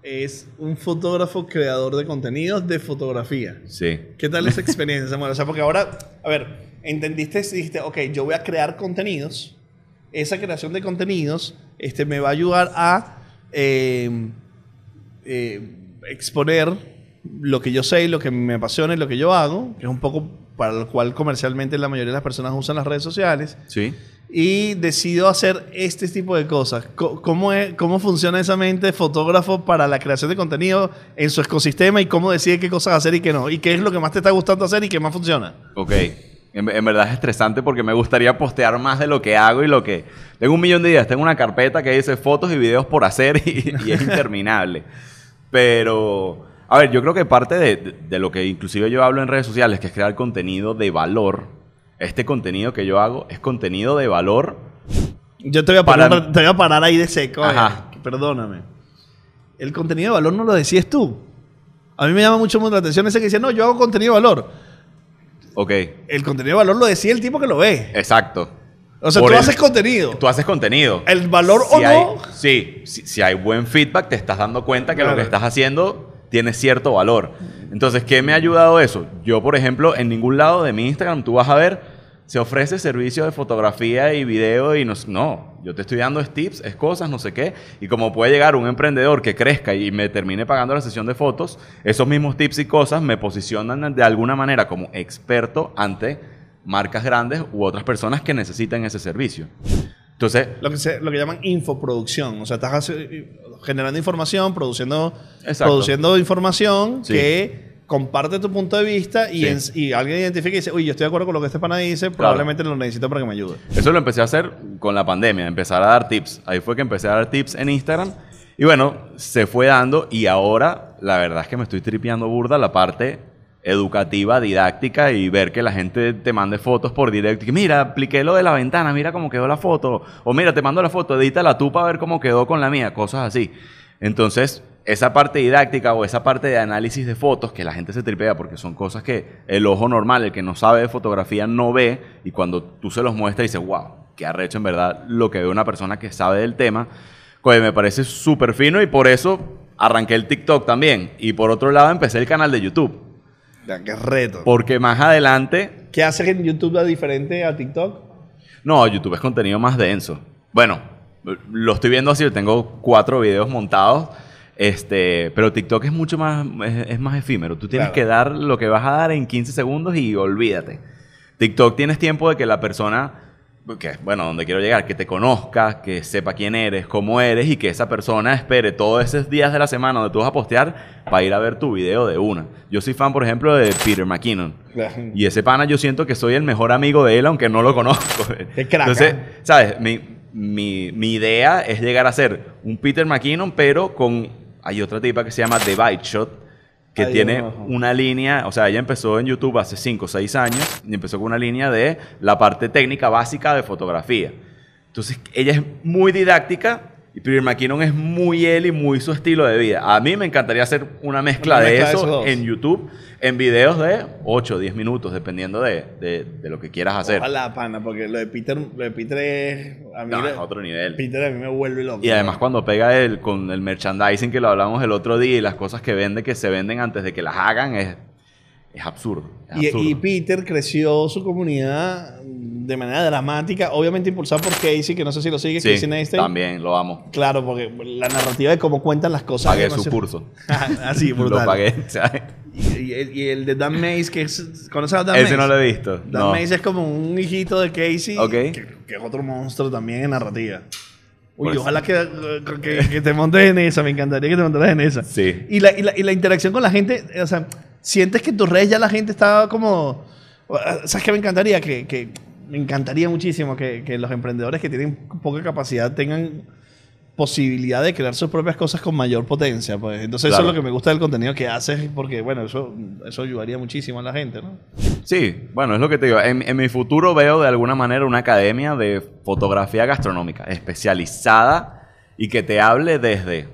es un fotógrafo creador de contenidos de fotografía. sí ¿Qué tal esa experiencia, Samuel? O sea, porque ahora, a ver, entendiste, dijiste, ok, yo voy a crear contenidos. Esa creación de contenidos este, me va a ayudar a eh, eh, exponer lo que yo sé y lo que me apasiona y lo que yo hago, que es un poco para lo cual comercialmente la mayoría de las personas usan las redes sociales. sí Y decido hacer este tipo de cosas. Co- ¿Cómo, es- ¿Cómo funciona esa mente fotógrafo para la creación de contenido en su ecosistema y cómo decide qué cosas hacer y qué no? ¿Y qué es lo que más te está gustando hacer y qué más funciona? Ok. En, verdad es estresante porque me gustaría postear más de lo que hago y lo que... Tengo un millón de ideas. Tengo una carpeta que dice fotos y videos por hacer y, y es interminable. Pero... A ver, yo creo que parte de, de- de lo que inclusive yo hablo en redes sociales, que es crear contenido de valor. Este contenido que yo hago es contenido de valor. Yo te voy a Para- parar, te voy a parar ahí de seco. Ajá. eh, Perdóname. El contenido de valor no lo decides tú. A mí me llama mucho la atención ese que dice, no, yo hago contenido de valor. Ok, El contenido de valor lo decide el tipo que lo ve. exacto. O sea, Por tú el- haces contenido. Tú haces contenido. El valor Si o no. hay- sí, si, si hay buen feedback, te estás dando cuenta que lo que estás haciendo tiene cierto valor. Entonces, ¿qué me ha ayudado eso? Yo, por ejemplo, en ningún lado de mi Instagram tú vas a ver, se ofrece servicio de fotografía y video y no, no, yo te estoy dando tips, es cosas, no sé qué. Y como puede llegar un emprendedor que crezca y me termine pagando la sesión de fotos, esos mismos tips y cosas me posicionan de alguna manera como experto ante marcas grandes u otras personas que necesitan ese servicio. Entonces, Lo que, se, lo que llaman infoproducción. O sea, estás hace- generando información, produciendo, Exacto. produciendo información Sí. que comparte tu punto de vista y, Sí. en- y alguien identifica y dice, uy, yo estoy de acuerdo con lo que este pana dice, probablemente lo necesito para que me ayude. Eso lo empecé a hacer con la pandemia, empezar a dar tips. Ahí fue que empecé a dar tips en Instagram. Y bueno, se fue dando y ahora la verdad es que me estoy tripeando burda la parte educativa, didáctica y ver que la gente te mande fotos por directo. Mira, apliqué lo de la ventana, mira cómo quedó la foto. O mira, te mando la foto, edítala tú para ver cómo quedó con la mía, cosas así. Entonces, esa parte didáctica o esa parte de análisis de fotos que la gente se tripea porque son cosas que el ojo normal, el que no sabe de fotografía, no ve y cuando tú se los muestras dices, wow, qué arrecho en verdad lo que ve una persona que sabe del tema, pues me parece súper fino y por eso arranqué el TikTok también y por otro lado empecé el canal de YouTube. Ya, qué reto. Porque más adelante, ¿Qué haces en YouTube a diferente a TikTok? no, YouTube es contenido más denso. Bueno, lo estoy viendo así, tengo cuatro videos montados. Este, pero TikTok es mucho más, es, es más efímero. Tú tienes Claro. que dar lo que vas a dar en 15 segundos y olvídate. TikTok tienes tiempo de que la persona, que, bueno, donde quiero llegar, que te conozca, que sepa quién eres, cómo eres y que esa persona espere todos esos días de la semana donde tú vas a postear para ir a ver tu video de una. Yo soy fan, por ejemplo, de Peter McKinnon. Y ese pana yo siento que soy el mejor amigo de él, aunque no lo conozco. Qué crack, Entonces, ¿eh? ¿sabes? Mi, mi- mi idea es llegar a ser un Peter McKinnon, pero con... Hay otra tipa que se llama The Bite Shot, que tiene una línea... O sea, ella empezó en YouTube hace 5 o 6 años y empezó con una línea de la parte técnica básica de fotografía. Entonces, ella es muy didáctica y Peter McKinnon es muy él y muy su estilo de vida. A mí me encantaría hacer una mezcla, Una de mezcla eso en YouTube, en videos de 8 o 10 minutos, dependiendo de, de- de lo que quieras hacer. Ojalá, pana, porque lo de Peter, lo de Peter es... A mí No, le- es otro nivel. Peter a mí me vuelve loco. Y además cuando pega el, con el merchandising que lo hablamos el otro día y las cosas que vende, que se venden antes de que las hagan, es, es absurdo. es Y, absurdo. y Peter creció su comunidad de manera dramática, obviamente impulsado por Casey, que no sé si lo sigue, Sí, Casey Neistat. también, lo amo. Claro, porque la narrativa de cómo cuentan las cosas. Pagué su curso. Así, brutal. Lo pagué. sea, Y, y el, y el de Dan Mace, que es. ¿Conoces a Dan ese no lo he visto. Dan no. Mace es como un hijito de Casey, Ok. que, que es otro monstruo también en narrativa. Uy, ojalá que, que- que te montes en esa, me encantaría que te montaras en esa. Sí. Y la, y, la, y la interacción con la gente, o sea, sientes que en tus redes ya la gente está como... ¿Sabes qué me encantaría? Que, que me encantaría muchísimo que, que los emprendedores que tienen poca capacidad tengan posibilidad de crear sus propias cosas con mayor potencia. Pues. Entonces eso Claro. es lo que me gusta del contenido que haces, porque bueno, eso, eso ayudaría muchísimo a la gente, ¿no? Sí, bueno, es lo que te digo. En, en mi futuro veo de alguna manera una academia de fotografía gastronómica especializada y que te hable desde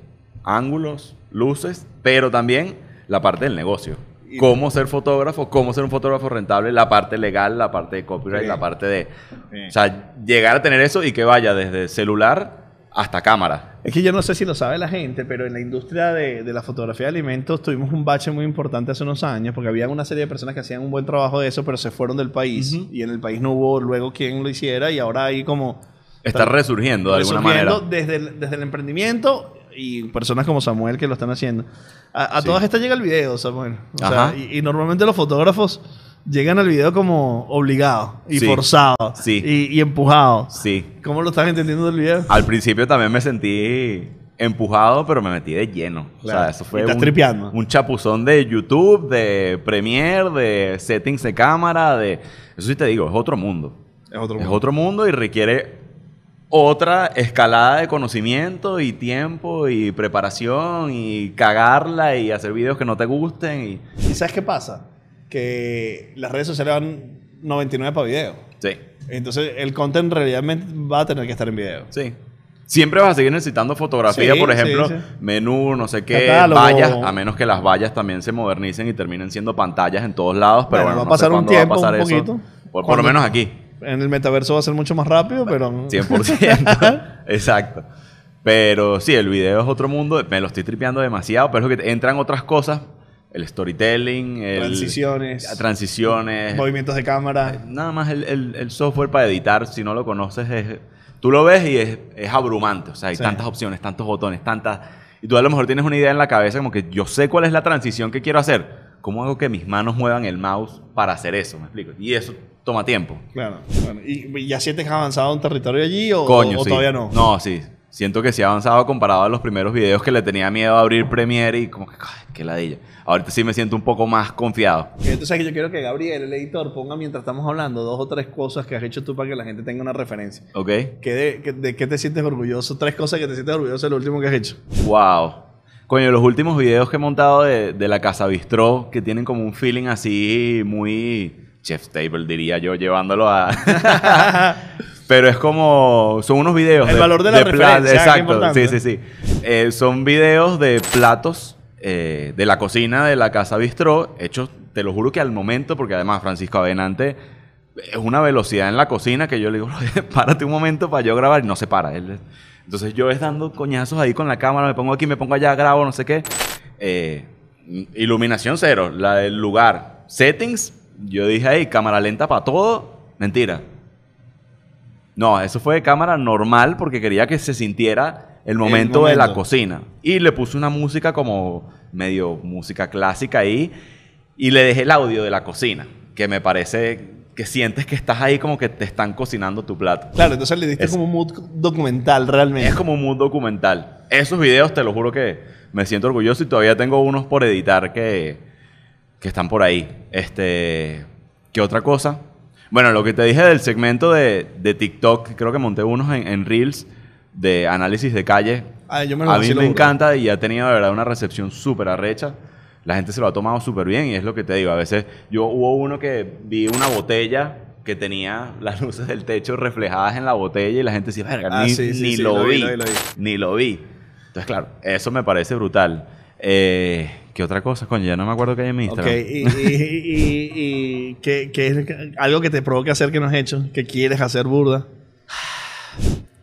ángulos, luces, pero también la parte del negocio. Y- Cómo ser fotógrafo, cómo ser un fotógrafo rentable, la parte legal, la parte de copyright, Sí. la parte de... Sí. O sea, llegar a tener eso y que vaya desde celular hasta cámara. Es que yo no sé si lo sabe la gente, pero en la industria de, de la fotografía de alimentos tuvimos un bache muy importante hace unos años, porque había una serie de personas que hacían un buen trabajo de eso, pero se fueron del país y en el país no hubo luego quien lo hiciera y ahora hay como... Está resurgiendo de alguna manera. Desde el, desde el emprendimiento y personas como Samuel que lo están haciendo. A, a Sí. todas estas llega el video, Samuel. O sea, Ajá. y, y normalmente los fotógrafos llegan al video como obligados y Sí. forzados Sí. y, y empujados. Sí. ¿Cómo lo estás entendiendo del video? Al principio también me sentí empujado, pero me metí de lleno. O Claro. sea, eso fue estás un, tripeando. un chapuzón de YouTube, de Premiere, de settings de cámara, de... Eso sí te digo, es otro mundo. Es otro Es otro mundo y requiere otra escalada de conocimiento y tiempo y preparación y cagarla y hacer videos que no te gusten y... ¿Y sabes qué pasa? Que las redes sociales van 99 para video. Sí, Entonces el content realmente va a tener que estar en video. sí. Siempre vas a seguir necesitando fotografía, Sí, por sí, ejemplo, sí. menú, no sé qué, Catálogo. vallas, a menos que las vallas también se modernicen y terminen siendo pantallas en todos lados, pero Bueno, bueno, va a no sé pasar un cuándo va a tiempo, pasar un eso. poquito. Por, por lo menos aquí, En el metaverso va a ser mucho más rápido, pero... 100%. Exacto. Pero sí, el video es otro mundo, me lo estoy tripeando demasiado, pero es que entran otras cosas, el storytelling, el, Transiciones. transiciones, Movimientos de cámara. Nada más el, el- el software para editar, si no lo conoces, es, tú lo ves y es, es abrumante. O sea, hay Sí. tantas opciones, tantos botones, tantas... Y tú a lo mejor tienes una idea en la cabeza como que yo sé cuál es la transición que quiero hacer. ¿Cómo hago que mis manos muevan el mouse para hacer eso? ¿Me explico? Y eso toma tiempo. Claro. Bueno, ¿Y, y ya sientes que has avanzado un territorio allí o, Coño, o sí. todavía no? No, sí. Siento que sí ha avanzado comparado a los primeros videos que le tenía miedo a abrir Premiere y como que, ay, qué ladilla. Ahorita sí me siento un poco más confiado. Entonces que yo quiero que Gabriel, el editor, ponga mientras estamos hablando dos o tres cosas que has hecho tú para que la gente tenga una referencia. ¿Ok? ¿Qué de, qué- ¿De qué te sientes orgulloso? Tres cosas que te sientes orgulloso de lo último que has hecho. Wow. Coño, los últimos videos que he montado de, de la Casa Bistró, que tienen como un feeling así muy chef table, diría yo, llevándolo a... Pero es como... Son unos videos El valor de la referencia, qué Exacto, sí, sí, sí. Eh, son videos de platos eh, de la cocina de la Casa Bistró, hechos, te lo juro que al momento, porque además Francisco Avenante es una velocidad en la cocina que yo le digo, párate un momento para yo grabar y no se para. Él, entonces yo es dando coñazos ahí con la cámara, me pongo aquí, me pongo allá, grabo, no sé qué. Eh, iluminación cero, la del lugar. settings, yo dije ahí, cámara lenta para todo. Mentira. No, eso fue de cámara normal porque quería que se sintiera el momento, de la cocina. Y le puse una música como medio música clásica ahí. Y le dejé el audio de la cocina, que me parece que sientes que estás ahí como que te están cocinando tu plato. Claro, entonces le diste Es- como un mood documental realmente. Es como un mood documental. Esos videos, te lo juro que me siento orgulloso y todavía tengo unos por editar que, que están por ahí. Este, ¿Qué otra cosa? Bueno, lo que te dije del segmento de, de TikTok, creo que monté unos en, en Reels de análisis de calle. Ah, yo me lo A mí me encanta y ha tenido de verdad una recepción súper arrecha. La gente se lo ha tomado súper bien y es lo que te digo. A veces yo hubo uno que vi una botella que tenía las luces del techo reflejadas en la botella y la gente decía, verga, Ah, ni, sí, sí, ni sí, lo, lo vi, vi, lo vi, lo vi. ni lo vi. Entonces, claro, eso me parece brutal. Eh, ¿Qué otra cosa? Coño, ya no me acuerdo que hay en mi Ok, Instagram. y, y, y, y ¿qué, es algo que te provoque hacer que no has hecho, que quieres hacer burda.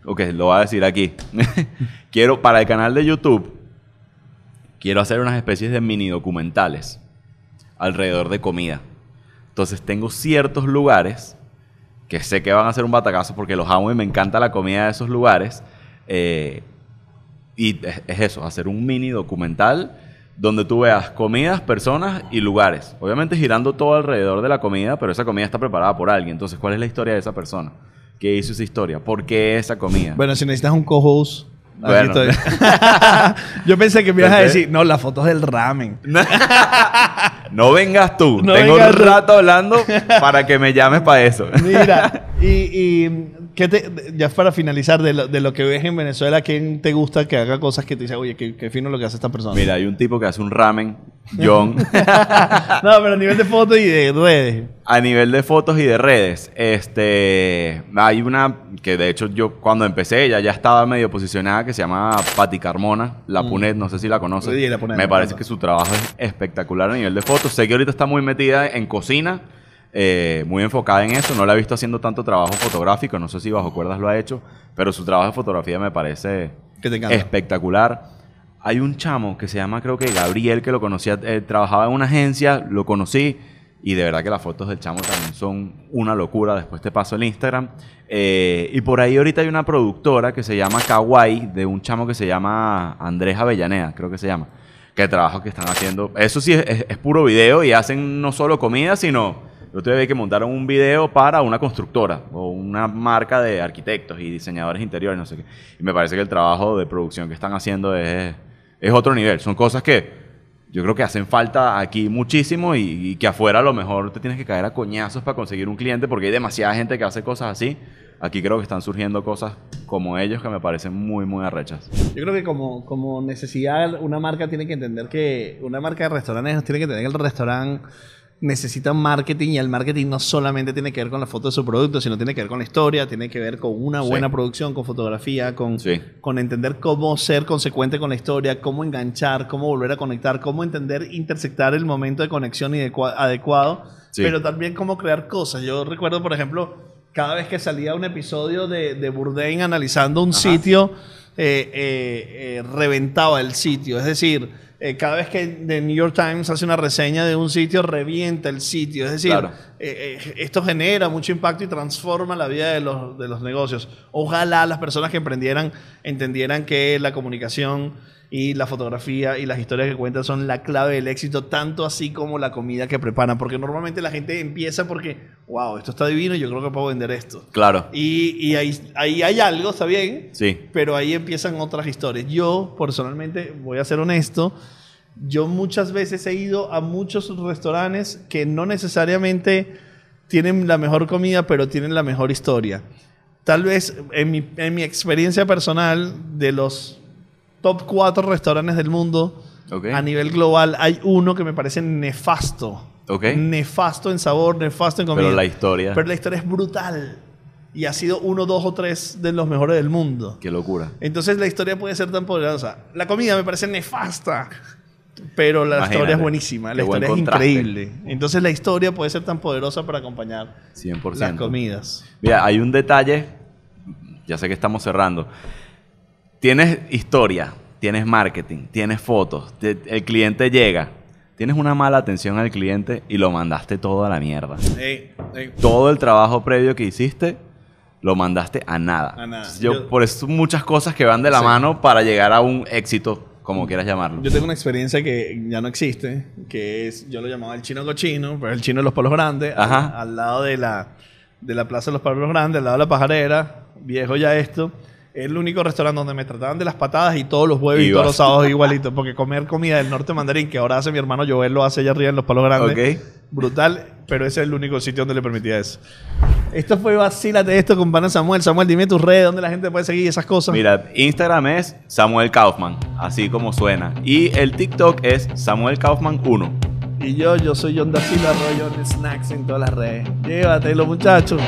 Ok, lo voy a decir aquí. quiero, para el canal de YouTube, quiero hacer unas especies de mini documentales alrededor de comida. Entonces tengo ciertos lugares que sé que van a ser un batacazo porque los amo y me encanta la comida de esos lugares. eh, y es, es eso, hacer un mini documental donde tú veas comidas, personas y lugares. Obviamente girando todo alrededor de la comida, pero esa comida está preparada por alguien. Entonces, ¿cuál es la historia de esa persona? ¿Qué hizo esa historia? ¿Por qué esa comida? Bueno, si necesitas un co-host, aquí Bueno. estoy. Yo pensé que me ibas a decir, no, las fotos del ramen. No vengas tú. No Tengo vengas un tú. rato hablando para que me llames para eso. Mira, y, y ¿qué te, ya para finalizar, de lo, de lo que ves en Venezuela, ¿quién te gusta que haga cosas que te dice, oye, qué, qué fino lo que hace esta persona? Mira, hay un tipo que hace un ramen, John, no, pero a nivel de fotos y de redes. a nivel de fotos y de redes. Este, hay una que de hecho yo cuando empecé ella ya estaba medio posicionada que se llama Patti Carmona, la Punet, no sé si la conoces. Sí, la Punet, Me parece que su trabajo es espectacular a nivel de fotos. Sé que ahorita está muy metida en cocina, eh, muy enfocada en eso. No la he visto haciendo tanto trabajo fotográfico, no sé si bajo cuerdas lo ha hecho, pero su trabajo de fotografía me parece Que te encanta. espectacular. Hay un chamo que se llama, creo que Gabriel, que lo conocía, eh, trabajaba en una agencia, lo conocí y de verdad que las fotos del chamo también son una locura. Después te paso el Instagram. Eh, y por ahí ahorita hay una productora que se llama Kawaii, de un chamo que se llama Andrés Avellaneda, creo que se llama. Que trabajo que están haciendo. Eso sí es, es- es puro video y hacen no solo comida, sino. Yo te vi que montaron un video para una constructora o una marca de arquitectos y diseñadores interiores, no sé qué. Y me parece que el trabajo de producción que están haciendo es, es otro nivel. Son cosas que yo creo que hacen falta aquí muchísimo y, que afuera a lo mejor te tienes que caer a coñazos para conseguir un cliente porque hay demasiada gente que hace cosas así. Aquí creo que están surgiendo cosas como ellos que me parecen muy, muy arrechas. Yo creo que como, como necesidad, una marca tiene que entender que, una marca de restaurantes tiene que que el restaurante necesita marketing y el marketing no solamente tiene que ver con la foto de su producto, sino tiene que ver con la historia, tiene que ver con una Sí. buena producción, con fotografía, con, Sí. con entender cómo ser consecuente con la historia, cómo enganchar, cómo volver a conectar, cómo entender intersectar el momento de conexión y adecua- adecuado, Sí. pero también cómo crear cosas. Yo recuerdo, por ejemplo, cada vez que salía un episodio de, de Bourdain analizando un sitio, eh, eh, eh, reventaba el sitio. Es decir, eh, cada vez que The New York Times hace una reseña de un sitio, revienta el sitio. Es decir, Claro. eh, eh, esto genera mucho impacto y transforma la vida de los, de los negocios. Ojalá las personas que emprendieran entendieran que la comunicación y la fotografía y las historias que cuentan son la clave del éxito, tanto así como la comida que preparan. Porque normalmente la gente empieza porque, wow, esto está divino, yo creo que puedo vender esto. Claro. Y, y ahí, ahí hay algo, está bien, Sí. pero ahí empiezan otras historias. Yo, personalmente, voy a ser honesto, yo muchas veces he ido a muchos restaurantes que no necesariamente tienen la mejor comida, pero tienen la mejor historia. Tal vez en mi, en mi experiencia personal, de los top cuatro restaurantes del mundo, a nivel global, hay uno que me parece nefasto. Ok. Nefasto en sabor, nefasto en comida. Pero la historia. Pero la historia es brutal. Y ha sido uno, dos o tres de los mejores del mundo. Qué locura. Entonces la historia puede ser tan poderosa. La comida me parece nefasta. Pero la Imagínate. historia es buenísima. La historia es increíble. Entonces la historia puede ser tan poderosa para acompañar 100%. las comidas. Mira, hay un detalle, ya sé que estamos cerrando. Tienes historia, tienes marketing, tienes fotos, te- el cliente llega, tienes una mala atención al cliente y lo mandaste todo a la mierda. Ey, ey. Todo el trabajo previo que hiciste lo mandaste a nada. A nada. Yo, Yo- por eso muchas cosas que van de la Sí. mano para llegar a un éxito, como quieras llamarlo. Yo tengo una experiencia que ya no existe, que es, yo lo llamaba el chino cochino, pero el chino de los palos grandes, al, Ajá. al lado de la, de la plaza de los palos grandes, al lado de la pajarera, viejo ya esto. Es el único restaurante donde me trataban de las patadas y todos los jueves y Ibas. todos los sábados igualito. Porque comer comida del norte mandarín, que ahora hace mi hermano Joel, lo hace allá arriba en los palos grandes. Ok. Brutal, pero ese es el único sitio donde le permitía eso. Esto fue Vacílate esto con pana Samuel. Samuel, dime tus redes, donde la gente puede seguir esas cosas. Mira, Instagram es Samuel Kaufman, así como suena. Y el TikTok es Samuel Kaufman 1. Y yo, yo soy John Silva, Arroyo de Snacks en todas las redes. Llévatelo, muchachos.